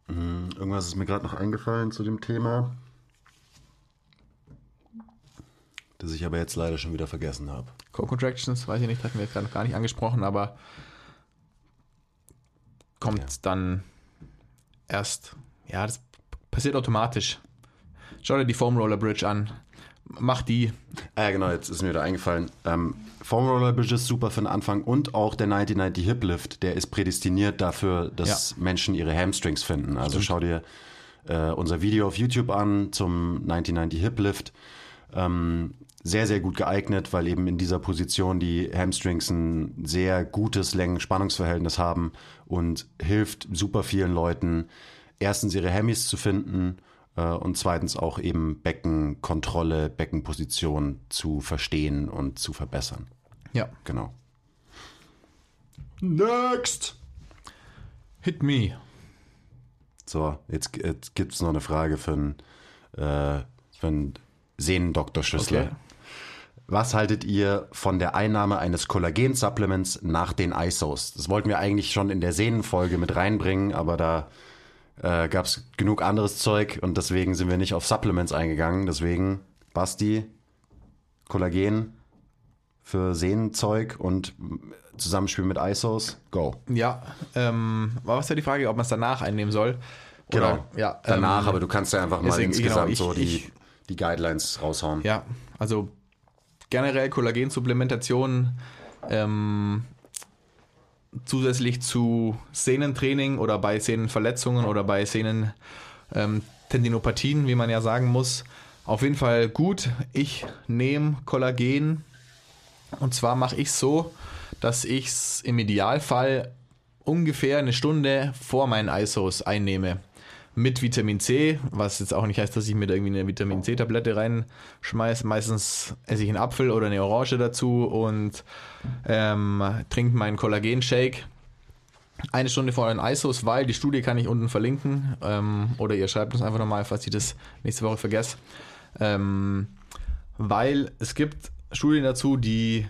Hm, Irgendwas ist mir gerade noch eingefallen zu dem Thema, das ich aber jetzt leider schon wieder vergessen habe. Co-Contractions, weiß ich nicht, hatten wir gerade noch gar nicht angesprochen, aber kommt Ja. dann erst, ja, das passiert automatisch. Schau dir die Foam Roller Bridge an, mach die. Ah, ja, genau, jetzt ist mir wieder eingefallen. Ähm, Foam Roller Bridge ist super für den Anfang und auch der 9090 Hip Lift, der ist prädestiniert dafür, dass Menschen ihre Hamstrings finden. Also schau dir äh, unser Video auf YouTube an zum 9090 Hip Lift. Ähm, sehr, sehr gut geeignet, weil eben in dieser Position die Hamstrings ein sehr gutes Längen-Spannungsverhältnis haben und hilft super vielen Leuten, erstens ihre Hammies zu finden äh, und zweitens auch eben Beckenkontrolle, Beckenposition zu verstehen und zu verbessern. Ja. Genau. Next! Hit me. So, jetzt, jetzt gibt es noch eine Frage für einen, äh, für einen Sehnendoktor Schüssler. Okay. Was haltet ihr von der Einnahme eines Kollagen-Supplements nach den ISOs? Das wollten wir eigentlich schon in der Sehnenfolge mit reinbringen, aber da äh, gab es genug anderes Zeug und deswegen sind wir nicht auf Supplements eingegangen. Deswegen, Basti, Kollagen für Sehnenzeug und Zusammenspiel mit ISOs, go. Ja, ähm, war was ja die Frage, ob man es danach einnehmen soll? Genau. Oder, ja, Danach, ähm, aber du kannst ja einfach mal deswegen, insgesamt genau, ich- so die, ich- die Guidelines raushauen. Ja, also generell Kollagensupplementation ähm, zusätzlich zu Sehnentraining oder bei Sehnenverletzungen oder bei Sehnen ähm, wie man ja sagen muss, auf jeden Fall gut. Ich nehme Kollagen und zwar mache ich so, dass ich es im Idealfall ungefähr eine Stunde vor meinen ISOs einnehme. Mit Vitamin C, was jetzt auch nicht heißt, dass ich mir da irgendwie eine Vitamin C-Tablette reinschmeiße. Meistens esse ich einen Apfel oder eine Orange dazu und ähm, trinke meinen Kollagen-Shake. Eine Stunde vor den ISOs, weil die Studie kann ich unten verlinken. Ähm, oder ihr schreibt uns einfach nochmal, falls ich das nächste Woche vergesse. Ähm, weil es gibt Studien dazu, die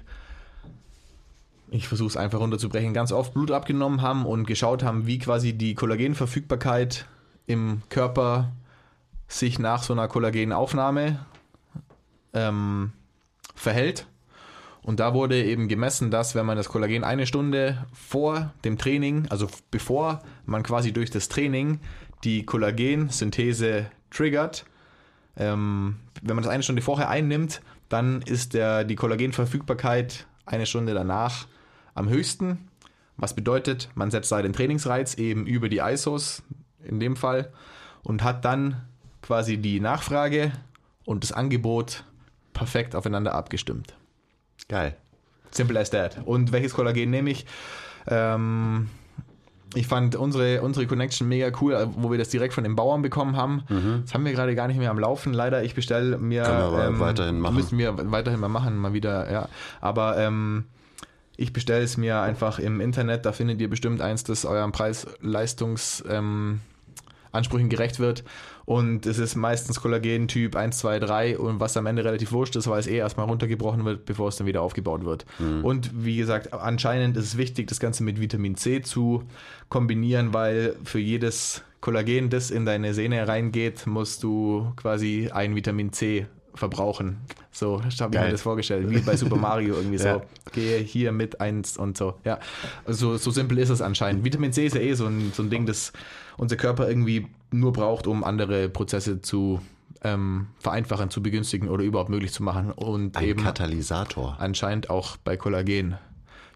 ich versuche es einfach runterzubrechen, ganz oft Blut abgenommen haben und geschaut haben, wie quasi die Kollagenverfügbarkeit im Körper sich nach so einer Kollagenaufnahme ähm, verhält. Und da wurde eben gemessen, dass wenn man das Kollagen eine Stunde vor dem Training, also bevor man quasi durch das Training die Kollagensynthese triggert, ähm, wenn man das eine Stunde vorher einnimmt, dann ist der, die Kollagenverfügbarkeit eine Stunde danach am höchsten. Was bedeutet, man setzt da den Trainingsreiz eben über die ISOs in dem Fall und hat dann quasi die Nachfrage und das Angebot perfekt aufeinander abgestimmt. Geil. Simple as that. Und welches Kollagen nehme ich? Ähm, ich fand unsere, unsere Connection mega cool, wo wir das direkt von den Bauern bekommen haben. Das haben wir gerade gar nicht mehr am Laufen, leider. Ich bestelle mir. Mhm. Können wir aber weiterhin machen. Müssen wir weiterhin mal machen, mal wieder, ja. Aber ähm, ich bestelle es mir einfach im Internet. Da findet ihr bestimmt eins, das eurem Preis-Leistungs- ähm, Ansprüchen gerecht wird. Und es ist meistens Kollagen Typ 1, 2, 3 und was am Ende relativ wurscht ist, weil es eh erstmal runtergebrochen wird, bevor es dann wieder aufgebaut wird. Und wie gesagt, anscheinend ist es wichtig, das Ganze mit Vitamin C zu kombinieren, weil für jedes Kollagen, das in deine Sehne reingeht, musst du quasi ein Vitamin C verbrauchen. So habe ich mir Geil. das vorgestellt, wie bei Super Mario irgendwie so. Ja. Gehe hier mit eins und so. Ja, so, so simpel ist es anscheinend. Vitamin C ist ja eh so ein, so ein Ding, das unser Körper irgendwie nur braucht, um andere Prozesse zu ähm, vereinfachen, zu begünstigen oder überhaupt möglich zu machen. Und Ein eben Katalysator. anscheinend auch bei Kollagen.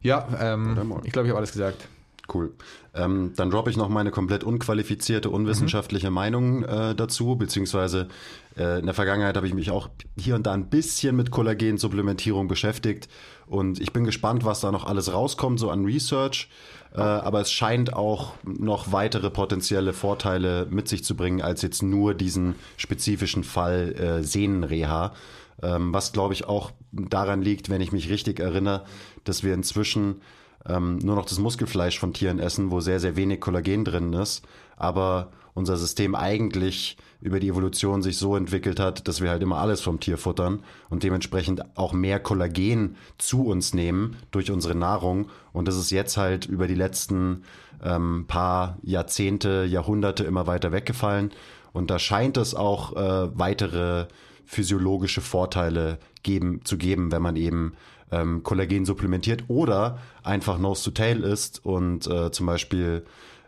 Ja, ähm, ich glaube, ich habe alles gesagt. Cool. Ähm, dann droppe ich noch meine komplett unqualifizierte, unwissenschaftliche Meinung äh, dazu, beziehungsweise äh, in der Vergangenheit habe ich mich auch hier und da ein bisschen mit Kollagensupplementierung beschäftigt und ich bin gespannt, was da noch alles rauskommt, so an Research. Äh, aber es scheint auch noch weitere potenzielle Vorteile mit sich zu bringen, als jetzt nur diesen spezifischen Fall äh, Sehnenreha. Ähm, was glaube ich auch daran liegt, wenn ich mich richtig erinnere, dass wir inzwischen ähm, nur noch das Muskelfleisch von Tieren essen, wo sehr, sehr wenig Kollagen drin ist, aber unser System eigentlich über die Evolution sich so entwickelt hat, dass wir halt immer alles vom Tier futtern und dementsprechend auch mehr Kollagen zu uns nehmen durch unsere Nahrung. Und das ist jetzt halt über die letzten ähm, paar Jahrzehnte, Jahrhunderte immer weiter weggefallen. Und da scheint es auch äh, weitere physiologische Vorteile geben, zu geben, wenn man eben ähm, Kollagen supplementiert oder einfach Nose to Tail isst und äh, zum Beispiel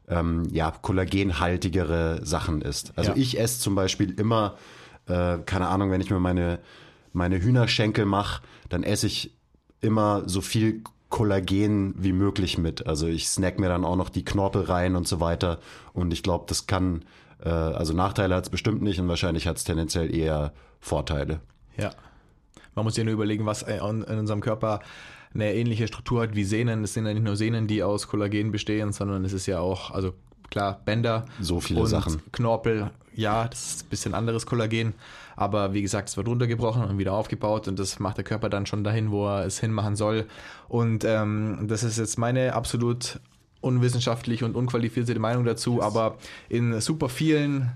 ähm, ja, kollagenhaltigere Sachen isst. Also Ja. ich esse zum Beispiel immer, äh, keine Ahnung, wenn ich mir meine, meine Hühnerschenkel mache, dann esse ich immer so viel Kollagen wie möglich mit. Also ich snack mir dann auch noch die Knorpel rein und so weiter. Und ich glaube, das kann, äh, also Nachteile hat es bestimmt nicht und wahrscheinlich hat es tendenziell eher Vorteile. Ja. Man muss ja nur überlegen, was äh, in in unserem Körper eine ähnliche Struktur hat wie Sehnen. Es sind ja nicht nur Sehnen, die aus Kollagen bestehen, sondern es ist ja auch, also klar, Bänder. So viele Sachen. Knorpel, ja, das ist ein bisschen anderes Kollagen. Aber wie gesagt, es wird runtergebrochen und wieder aufgebaut und das macht der Körper dann schon dahin, wo er es hinmachen soll. Und ähm, das ist jetzt meine absolut unwissenschaftlich und unqualifizierte Meinung dazu, aber in super vielen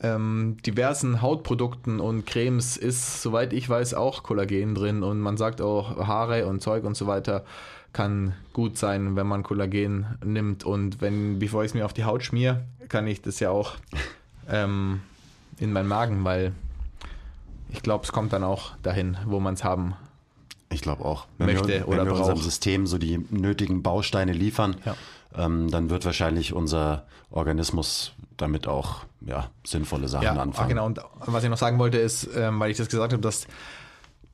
ähm, diversen Hautprodukten und Cremes ist, soweit ich weiß, auch Kollagen drin und man sagt auch Haare und Zeug und so weiter kann gut sein, wenn man Kollagen nimmt und wenn, bevor ich es mir auf die Haut schmier, kann ich das ja auch ähm, in meinen Magen, weil ich glaube, es kommt dann auch dahin, wo man es haben. Ich glaube auch. Möchte wir, oder wenn wir unserem. System so die nötigen Bausteine liefern, Ja. Ähm, dann wird wahrscheinlich unser Organismus damit auch ja, sinnvolle Sachen Ja, anfangen. genau. Und was ich noch sagen wollte ist, ähm, weil ich das gesagt habe, dass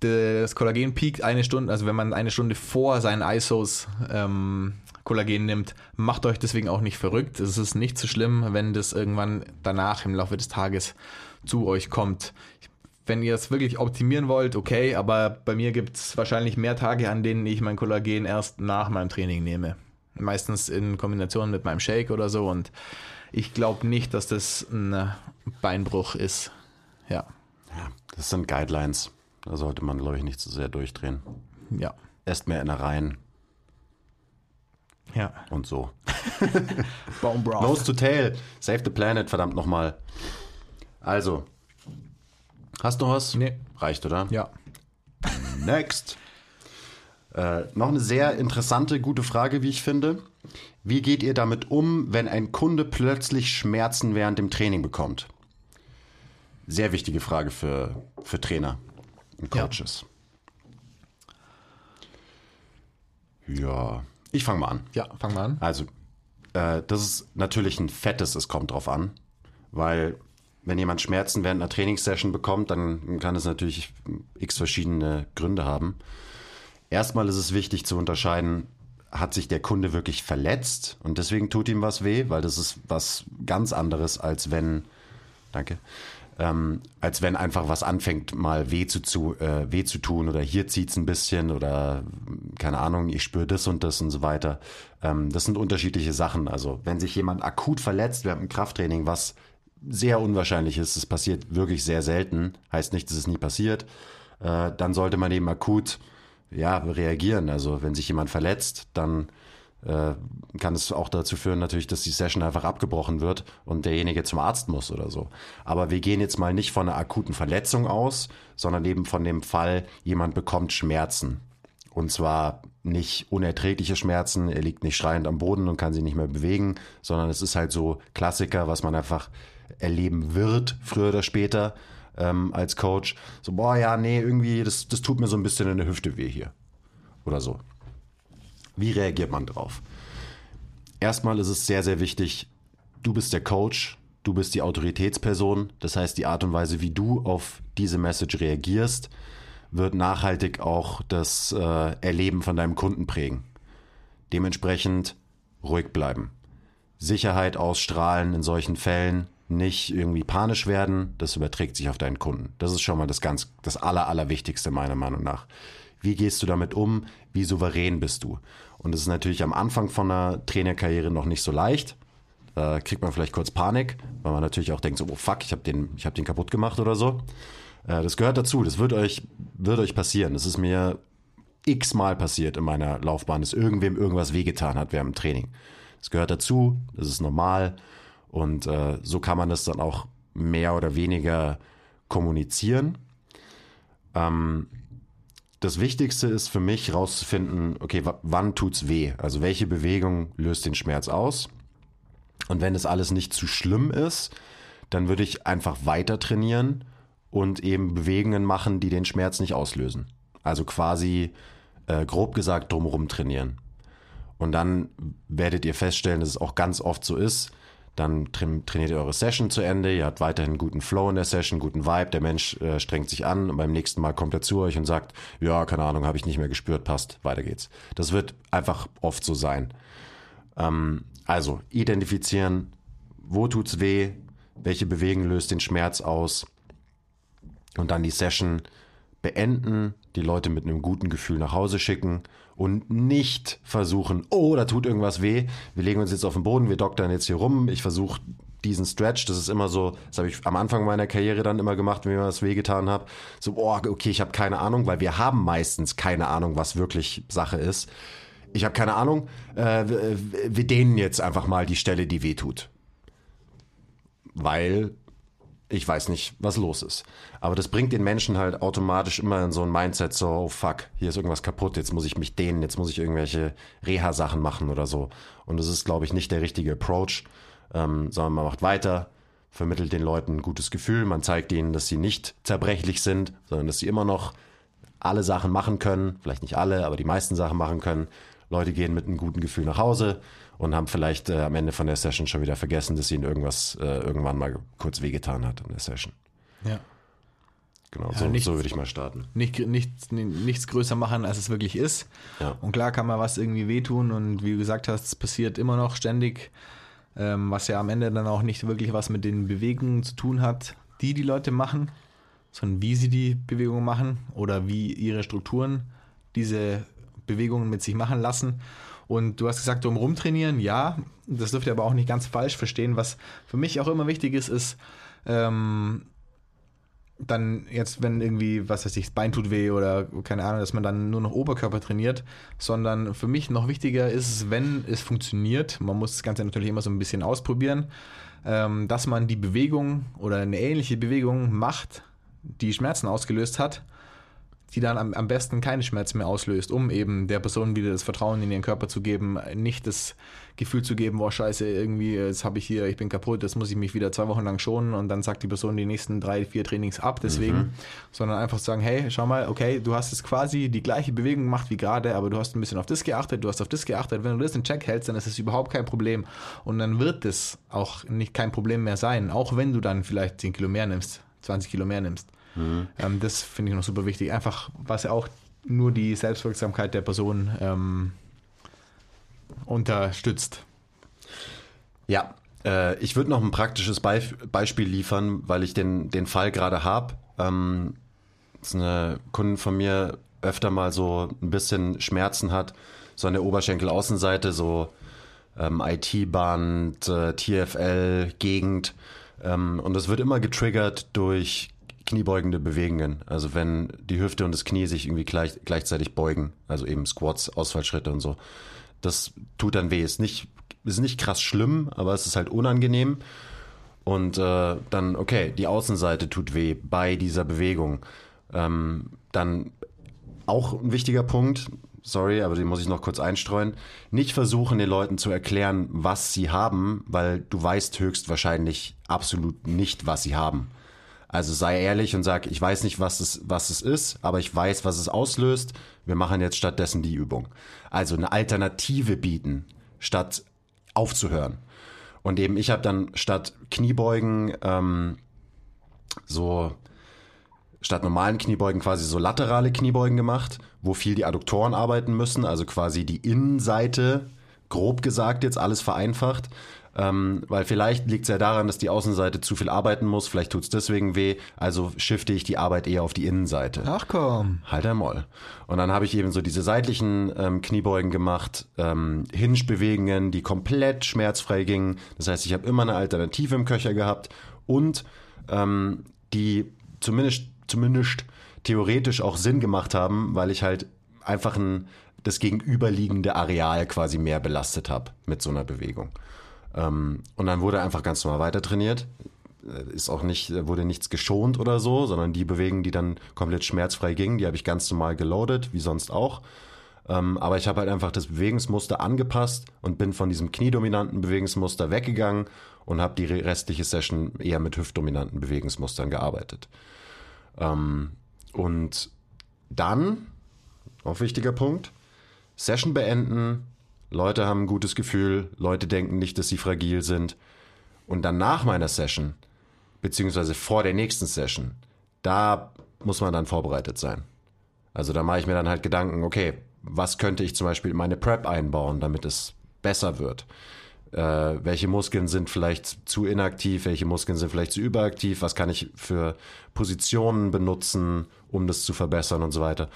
das Kollagen piekt eine Stunde, also wenn man eine Stunde vor seinen ISOs ähm, Kollagen nimmt, macht euch deswegen auch nicht verrückt. Es ist nicht so schlimm, wenn das irgendwann danach im Laufe des Tages zu euch kommt. Wenn ihr es wirklich optimieren wollt, okay, aber bei mir gibt es wahrscheinlich mehr Tage, an denen ich mein Kollagen erst nach meinem Training nehme. Meistens in Kombination mit meinem Shake oder so und ich glaube nicht, dass das ein Beinbruch ist. Ja, Ja, das sind Guidelines. Da sollte man, glaube ich, nicht zu sehr durchdrehen. ja, Esst mehr Innereien ja. und so. Bone Broth. Nose to Tail. Save the Planet, verdammt nochmal. Also. Hast du was? Nee. Reicht, oder? Ja. Next. Äh, noch eine sehr interessante, gute Frage, wie ich finde. Wie geht ihr damit um, wenn ein Kunde plötzlich Schmerzen während dem Training bekommt? Sehr wichtige Frage für, für Trainer und Ja. Coaches. Ja, ich fange mal an. Ja, fangen wir an. Also, äh, das ist natürlich ein fettes, es kommt drauf an, weil wenn jemand Schmerzen während einer Trainingssession bekommt, dann kann es natürlich x verschiedene Gründe haben. Erstmal ist es wichtig zu unterscheiden, hat sich der Kunde wirklich verletzt und deswegen tut ihm was weh, weil das ist was ganz anderes, als wenn, danke, ähm, als wenn einfach was anfängt, mal weh zu, zu, äh, weh zu tun oder hier zieht's ein bisschen oder keine Ahnung, ich spüre das und das und so weiter. Ähm, das sind unterschiedliche Sachen. Also wenn sich jemand akut verletzt während dem Krafttraining, was sehr unwahrscheinlich ist, es passiert wirklich sehr selten, heißt nicht, dass es nie passiert, äh, dann sollte man eben akut ja, reagieren. Also wenn sich jemand verletzt, dann äh, kann es auch dazu führen, natürlich, dass die Session einfach abgebrochen wird und derjenige zum Arzt muss oder so. Aber wir gehen jetzt mal nicht von einer akuten Verletzung aus, sondern eben von dem Fall, jemand bekommt Schmerzen. Und zwar nicht unerträgliche Schmerzen, er liegt nicht schreiend am Boden und kann sich nicht mehr bewegen, sondern es ist halt so Klassiker, was man einfach erleben wird, früher oder später, ähm, als Coach. So, boah, ja, nee, irgendwie, das, das tut mir so ein bisschen in der Hüfte weh hier. Oder so. Wie reagiert man drauf? Erstmal ist es sehr, sehr wichtig, du bist der Coach, du bist die Autoritätsperson. Das heißt, die Art und Weise, wie du auf diese Message reagierst, wird nachhaltig auch das äh, Erleben von deinem Kunden prägen. Dementsprechend ruhig bleiben. Sicherheit ausstrahlen in solchen Fällen, nicht irgendwie panisch werden, das überträgt sich auf deinen Kunden. Das ist schon mal das ganz, das aller, allerwichtigste meiner Meinung nach. Wie gehst du damit um? Wie souverän bist du? Und das ist natürlich am Anfang von einer Trainerkarriere noch nicht so leicht. Da kriegt man vielleicht kurz Panik, weil man natürlich auch denkt, so, oh fuck, ich habe den, ich hab den kaputt gemacht oder so. Äh, das gehört dazu, das wird euch, wird euch passieren. Das ist mir x-mal passiert in meiner Laufbahn, dass irgendwem irgendwas wehgetan hat während dem Training. Das gehört dazu, das ist normal und äh, so kann man das dann auch mehr oder weniger kommunizieren. Ähm, das Wichtigste ist für mich rauszufinden, okay, wann tut's weh? Also welche Bewegung löst den Schmerz aus? Und wenn es alles nicht zu schlimm ist, dann würde ich einfach weiter trainieren und eben Bewegungen machen, die den Schmerz nicht auslösen. Also quasi äh, grob gesagt drumherum trainieren. Und dann werdet ihr feststellen, dass es auch ganz oft so ist. Dann trainiert ihr eure Session zu Ende, ihr habt weiterhin guten Flow in der Session, guten Vibe, der Mensch äh, strengt sich an und beim nächsten Mal kommt er zu euch und sagt, ja, keine Ahnung, habe ich nicht mehr gespürt, passt, weiter geht's. Das wird einfach oft so sein. Ähm, also identifizieren, wo tut's weh, welche Bewegung löst den Schmerz aus und dann die Session beenden, die Leute mit einem guten Gefühl nach Hause schicken und nicht versuchen, oh, da tut irgendwas weh, wir legen uns jetzt auf den Boden, wir doktern jetzt hier rum, ich versuche diesen Stretch, das ist immer so, das habe ich am Anfang meiner Karriere dann immer gemacht, wenn mir was wehgetan habe, so, oh, okay, ich habe keine Ahnung, weil wir haben meistens keine Ahnung, was wirklich Sache ist. Ich habe keine Ahnung, äh, wir dehnen jetzt einfach mal die Stelle, die weh tut. Weil ich weiß nicht, was los ist. Aber das bringt den Menschen halt automatisch immer in so ein Mindset, so, oh fuck, hier ist irgendwas kaputt, jetzt muss ich mich dehnen, jetzt muss ich irgendwelche Reha-Sachen machen oder so. Und das ist, glaube ich, nicht der richtige Approach, ähm, sondern man macht weiter, vermittelt den Leuten ein gutes Gefühl, man zeigt ihnen, dass sie nicht zerbrechlich sind, sondern dass sie immer noch alle Sachen machen können, vielleicht nicht alle, aber die meisten Sachen machen können. Leute gehen mit einem guten Gefühl nach Hause und haben vielleicht äh, am Ende von der Session schon wieder vergessen, dass ihnen irgendwas äh, irgendwann mal kurz wehgetan hat in der Session. Ja. Genau, Ja, so, nichts- so würde ich mal starten. Nicht, nichts, nichts größer machen, als es wirklich ist. Ja. Und klar kann man was irgendwie wehtun und wie du gesagt hast, es passiert immer noch ständig, ähm, was ja am Ende dann auch nicht wirklich was mit den Bewegungen zu tun hat, die die Leute machen, sondern wie sie die Bewegungen machen oder wie ihre Strukturen diese Bewegungen mit sich machen lassen. Und du hast gesagt, drum rumtrainieren, ja, das dürft ihr aber auch nicht ganz falsch verstehen. Was für mich auch immer wichtig ist, ist, ähm, dann jetzt, wenn irgendwie, was weiß ich, das Bein tut weh oder keine Ahnung, dass man dann nur noch Oberkörper trainiert, sondern für mich noch wichtiger ist es, wenn es funktioniert, man muss das Ganze natürlich immer so ein bisschen ausprobieren, ähm, dass man die Bewegung oder eine ähnliche Bewegung macht, die Schmerzen ausgelöst hat, die dann am, am besten keine Schmerzen mehr auslöst, um eben der Person wieder das Vertrauen in ihren Körper zu geben, nicht das Gefühl zu geben, boah scheiße, irgendwie, jetzt habe ich hier, ich bin kaputt, jetzt muss ich mich wieder zwei Wochen lang schonen und dann sagt die Person die nächsten drei, vier Trainings ab deswegen, sondern einfach sagen, hey, schau mal, okay, du hast jetzt quasi die gleiche Bewegung gemacht wie gerade, aber du hast ein bisschen auf das geachtet, du hast auf das geachtet, wenn du das in Check hältst, dann ist es überhaupt kein Problem und dann wird es auch nicht kein Problem mehr sein, auch wenn du dann vielleicht 10 Kilo mehr nimmst, 20 Kilo mehr nimmst. Ähm, das finde ich noch super wichtig. Einfach, was ja auch nur die Selbstwirksamkeit der Person ähm, unterstützt. Ja, äh, ich würde noch ein praktisches Beif Beispiel liefern, weil ich den, den Fall gerade habe. Ähm, dass eine Kundin von mir öfter mal so ein bisschen Schmerzen hat, so an der Oberschenkelaußenseite, so ähm, IT-Band, äh, TFL, Gegend. Ähm, und das wird immer getriggert durch kniebeugende Bewegungen. Also wenn die Hüfte und das Knie sich irgendwie gleich, gleichzeitig beugen, also eben Squats, Ausfallschritte und so. Das tut dann weh. Ist nicht, ist nicht krass schlimm, aber es ist halt unangenehm. Und äh, dann, okay, die Außenseite tut weh bei dieser Bewegung. Ähm, dann auch ein wichtiger Punkt, sorry, aber den muss ich noch kurz einstreuen. Nicht versuchen, den Leuten zu erklären, was sie haben, weil du weißt höchstwahrscheinlich absolut nicht, was sie haben. Also sei ehrlich und sag, ich weiß nicht, was es, was es ist, aber ich weiß, was es auslöst. Wir machen jetzt stattdessen die Übung. Also eine Alternative bieten, statt aufzuhören. Und eben, ich habe dann statt Kniebeugen ähm, so statt normalen Kniebeugen quasi so laterale Kniebeugen gemacht, wo viel die Adduktoren arbeiten müssen, also quasi die Innenseite grob gesagt jetzt alles vereinfacht. Ähm, weil vielleicht liegt es ja daran, dass die Außenseite zu viel arbeiten muss, vielleicht tut es deswegen weh, also shifte ich die Arbeit eher auf die Innenseite. Ach komm. Halt einmal. Und dann habe ich eben so diese seitlichen ähm, Kniebeugen gemacht, ähm, Hinge-Bewegungen, die komplett schmerzfrei gingen. Das heißt, ich habe immer eine Alternative im Köcher gehabt und ähm, die zumindest, zumindest theoretisch auch Sinn gemacht haben, weil ich halt einfach ein, das gegenüberliegende Areal quasi mehr belastet habe mit so einer Bewegung. Ähm, und dann wurde einfach ganz normal weiter trainiert. Äh, Ist auch nicht, wurde nichts geschont oder so, sondern die Bewegungen, die dann komplett schmerzfrei gingen, die habe ich ganz normal geloadet, wie sonst auch. Ähm, aber ich habe halt einfach das Bewegungsmuster angepasst und bin von diesem kniedominanten Bewegungsmuster weggegangen und habe die restliche Session eher mit hüftdominanten Bewegungsmustern gearbeitet. Ähm, und dann, auch wichtiger Punkt, Session beenden, Leute haben ein gutes Gefühl, Leute denken nicht, dass sie fragil sind. Und dann nach meiner Session, beziehungsweise vor der nächsten Session, da muss man dann vorbereitet sein. Also da mache ich mir dann halt Gedanken, okay, was könnte ich zum Beispiel in meine Prep einbauen, damit es besser wird? Äh, welche Muskeln sind vielleicht zu inaktiv, welche Muskeln sind vielleicht zu überaktiv, was kann ich für Positionen benutzen, um das zu verbessern und so weiter.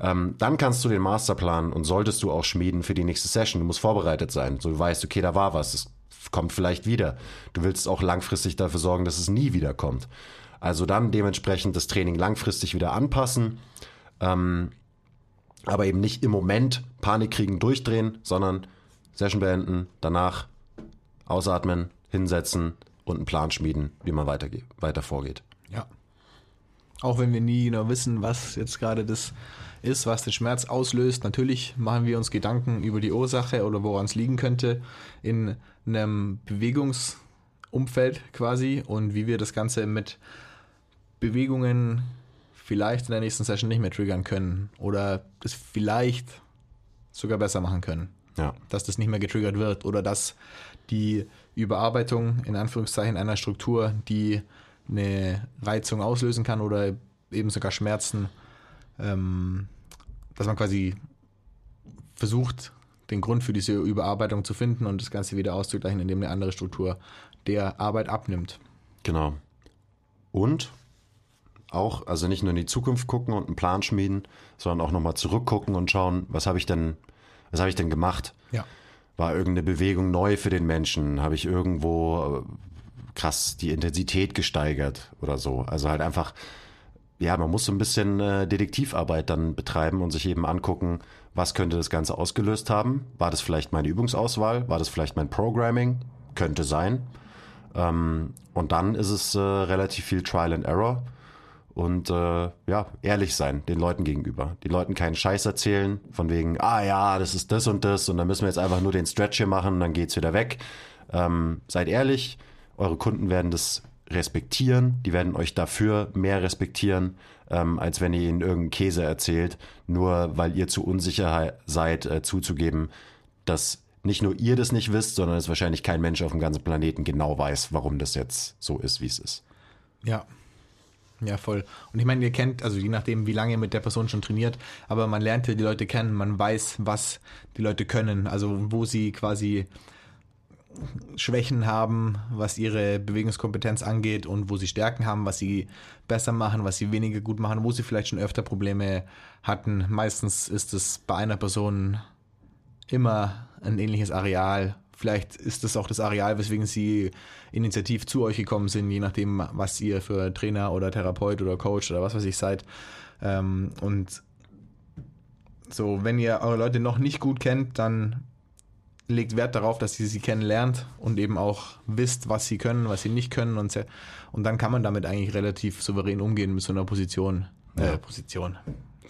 Ähm, dann kannst du den Masterplan und solltest du auch schmieden für die nächste Session. Du musst vorbereitet sein. So du weißt, okay, da war was, es kommt vielleicht wieder. Du willst auch langfristig dafür sorgen, dass es nie wieder kommt. Also dann dementsprechend das Training langfristig wieder anpassen. Ähm, aber eben nicht im Moment Panik kriegen, durchdrehen, sondern Session beenden, danach ausatmen, hinsetzen und einen Plan schmieden, wie man weiter, weiter vorgeht. Ja. Auch wenn wir nie genau wissen, was jetzt gerade das ist, was den Schmerz auslöst. Natürlich machen wir uns Gedanken über die Ursache oder woran es liegen könnte in einem Bewegungsumfeld quasi und wie wir das Ganze mit Bewegungen vielleicht in der nächsten Session nicht mehr triggern können oder es vielleicht sogar besser machen können. Ja. Dass das nicht mehr getriggert wird oder dass die Überarbeitung in Anführungszeichen einer Struktur, die eine Reizung auslösen kann oder eben sogar Schmerzen, ähm, dass man quasi versucht, den Grund für diese Überarbeitung zu finden und das Ganze wieder auszugleichen, indem eine andere Struktur der Arbeit abnimmt. Genau. Und auch, also nicht nur in die Zukunft gucken und einen Plan schmieden, sondern auch nochmal zurückgucken und schauen, was habe ich denn, was habe ich denn gemacht? Ja. War irgendeine Bewegung neu für den Menschen? Habe ich irgendwo äh, krass die Intensität gesteigert oder so? Also halt einfach, ja, man muss so ein bisschen äh, Detektivarbeit dann betreiben und sich eben angucken, was könnte das Ganze ausgelöst haben? War das vielleicht meine Übungsauswahl? War das vielleicht mein Programming? Könnte sein. Ähm, und dann ist es äh, relativ viel Trial and Error und äh, ja, ehrlich sein den Leuten gegenüber. Den Leuten keinen Scheiß erzählen, von wegen, ah ja, das ist das und das und dann müssen wir jetzt einfach nur den Stretch hier machen und dann geht's wieder weg. Ähm, seid ehrlich, eure Kunden werden das respektieren, die werden euch dafür mehr respektieren, ähm, als wenn ihr ihnen irgendeinen Käse erzählt, nur weil ihr zu unsicher seid, äh, zuzugeben, dass nicht nur ihr das nicht wisst, sondern es wahrscheinlich kein Mensch auf dem ganzen Planeten genau weiß, warum das jetzt so ist, wie es ist. Ja. Ja, voll. Und ich meine, ihr kennt, also je nachdem, wie lange ihr mit der Person schon trainiert, aber man lernt ja die Leute kennen, man weiß, was die Leute können, also wo sie quasi Schwächen haben, was ihre Bewegungskompetenz angeht und wo sie Stärken haben, was sie besser machen, was sie weniger gut machen, wo sie vielleicht schon öfter Probleme hatten. Meistens ist es bei einer Person immer ein ähnliches Areal. Vielleicht ist es auch das Areal, weswegen sie initiativ zu euch gekommen sind, je nachdem, was ihr für Trainer oder Therapeut oder Coach oder was weiß ich seid. Ähm, und so, wenn ihr eure Leute noch nicht gut kennt, dann legt Wert darauf, dass ihr sie kennenlernt und eben auch wisst, was sie können, was sie nicht können und, und dann kann man damit eigentlich relativ souverän umgehen mit so einer Position. Äh, Ja. Position.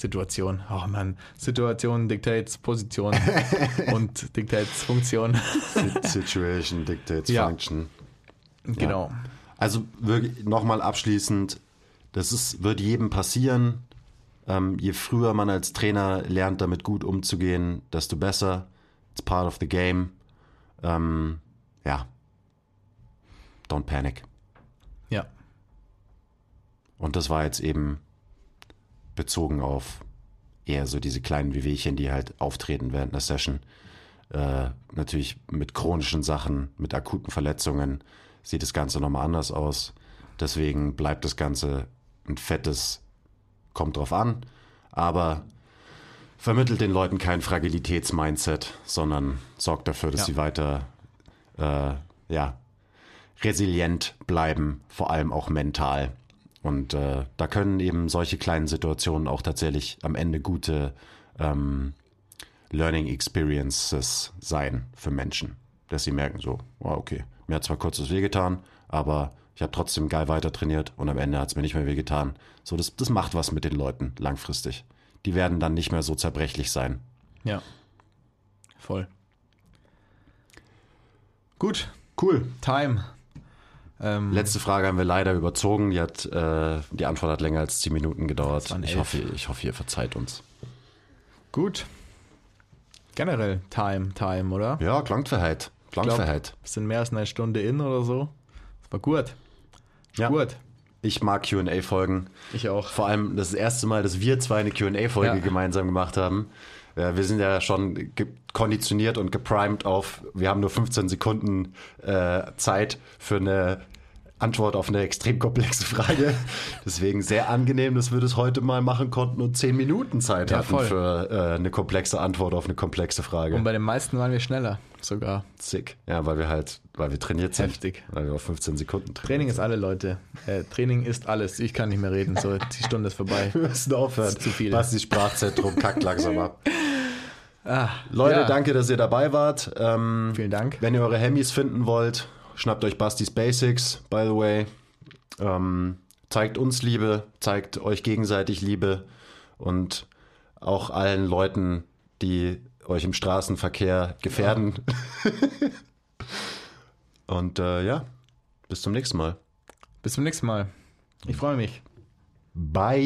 Situation. Oh man, Situation dictates Position und dictates Funktion. Situation dictates Ja. function. genau. Also wirklich nochmal abschließend, das ist, wird jedem passieren. Ähm, je früher man als Trainer lernt, damit gut umzugehen, desto besser. It's part of the game. Ähm, ja. Don't panic. Ja. Und das war jetzt eben bezogen auf eher so diese kleinen Wehwehchen, die halt auftreten während einer Session. Äh, natürlich mit chronischen Sachen, mit akuten Verletzungen sieht das Ganze nochmal anders aus. Deswegen bleibt das Ganze ein fettes, kommt drauf an, aber vermittelt den Leuten kein Fragilitätsmindset, sondern sorgt dafür, dass Ja. sie weiter äh, ja, resilient bleiben, vor allem auch mental. Und äh, da können eben solche kleinen Situationen auch tatsächlich am Ende gute ähm, Learning Experiences sein für Menschen, dass sie merken so, wow, okay, mir hat zwar kurz das wehgetan, aber ich habe trotzdem geil weiter trainiert und am Ende hat es mir nicht mehr wehgetan. So, das, das macht was mit den Leuten langfristig. Die werden dann nicht mehr so zerbrechlich sein. Ja. Voll. Gut, Cool. Time. Ähm, Letzte Frage haben wir leider überzogen. Die, hat, äh, die Antwort hat länger als 10 Minuten gedauert. Ich elf. hoffe, ich hoffe, ihr verzeiht uns. gut. Generell Time, Time, oder? Ja, Klangverheit. Klangverheit. Wir sind mehr als eine Stunde in oder so. Das war gut. Ja. Gut. Ich mag QA-Folgen. Ich auch. Vor allem das erste Mal, dass wir zwei eine QA-Folge Ja. gemeinsam gemacht haben. Ja, wir sind ja schon konditioniert und geprimed auf, wir haben nur 15 Sekunden äh, Zeit für eine Antwort auf eine extrem komplexe Frage. Deswegen sehr angenehm, dass wir das heute mal machen konnten und 10 Minuten Zeit Ja, hatten voll. für äh, eine komplexe Antwort auf eine komplexe Frage. Und bei den meisten waren wir schneller sogar. Sick. Ja, weil wir halt, weil wir trainiert sind. Heftig. Weil wir auf 15 Sekunden trainieren. Training ist alle, Leute. Äh, Training ist alles. Ich kann nicht mehr reden. So, die Stunde ist vorbei. Wir müssen aufhören. Das ist zu viel. Basti Sprachzentrum kackt langsam ab. Leute, Ah, ja. danke, dass ihr dabei wart. Ähm, Vielen Dank. Wenn ihr eure Hemis finden wollt, schnappt euch Bastis Basics, by the way. Ähm, zeigt uns Liebe, zeigt euch gegenseitig Liebe und auch allen Leuten, die euch im Straßenverkehr gefährden. und äh, ja, bis zum nächsten Mal. Bis zum nächsten Mal. Ich freue mich. Bye.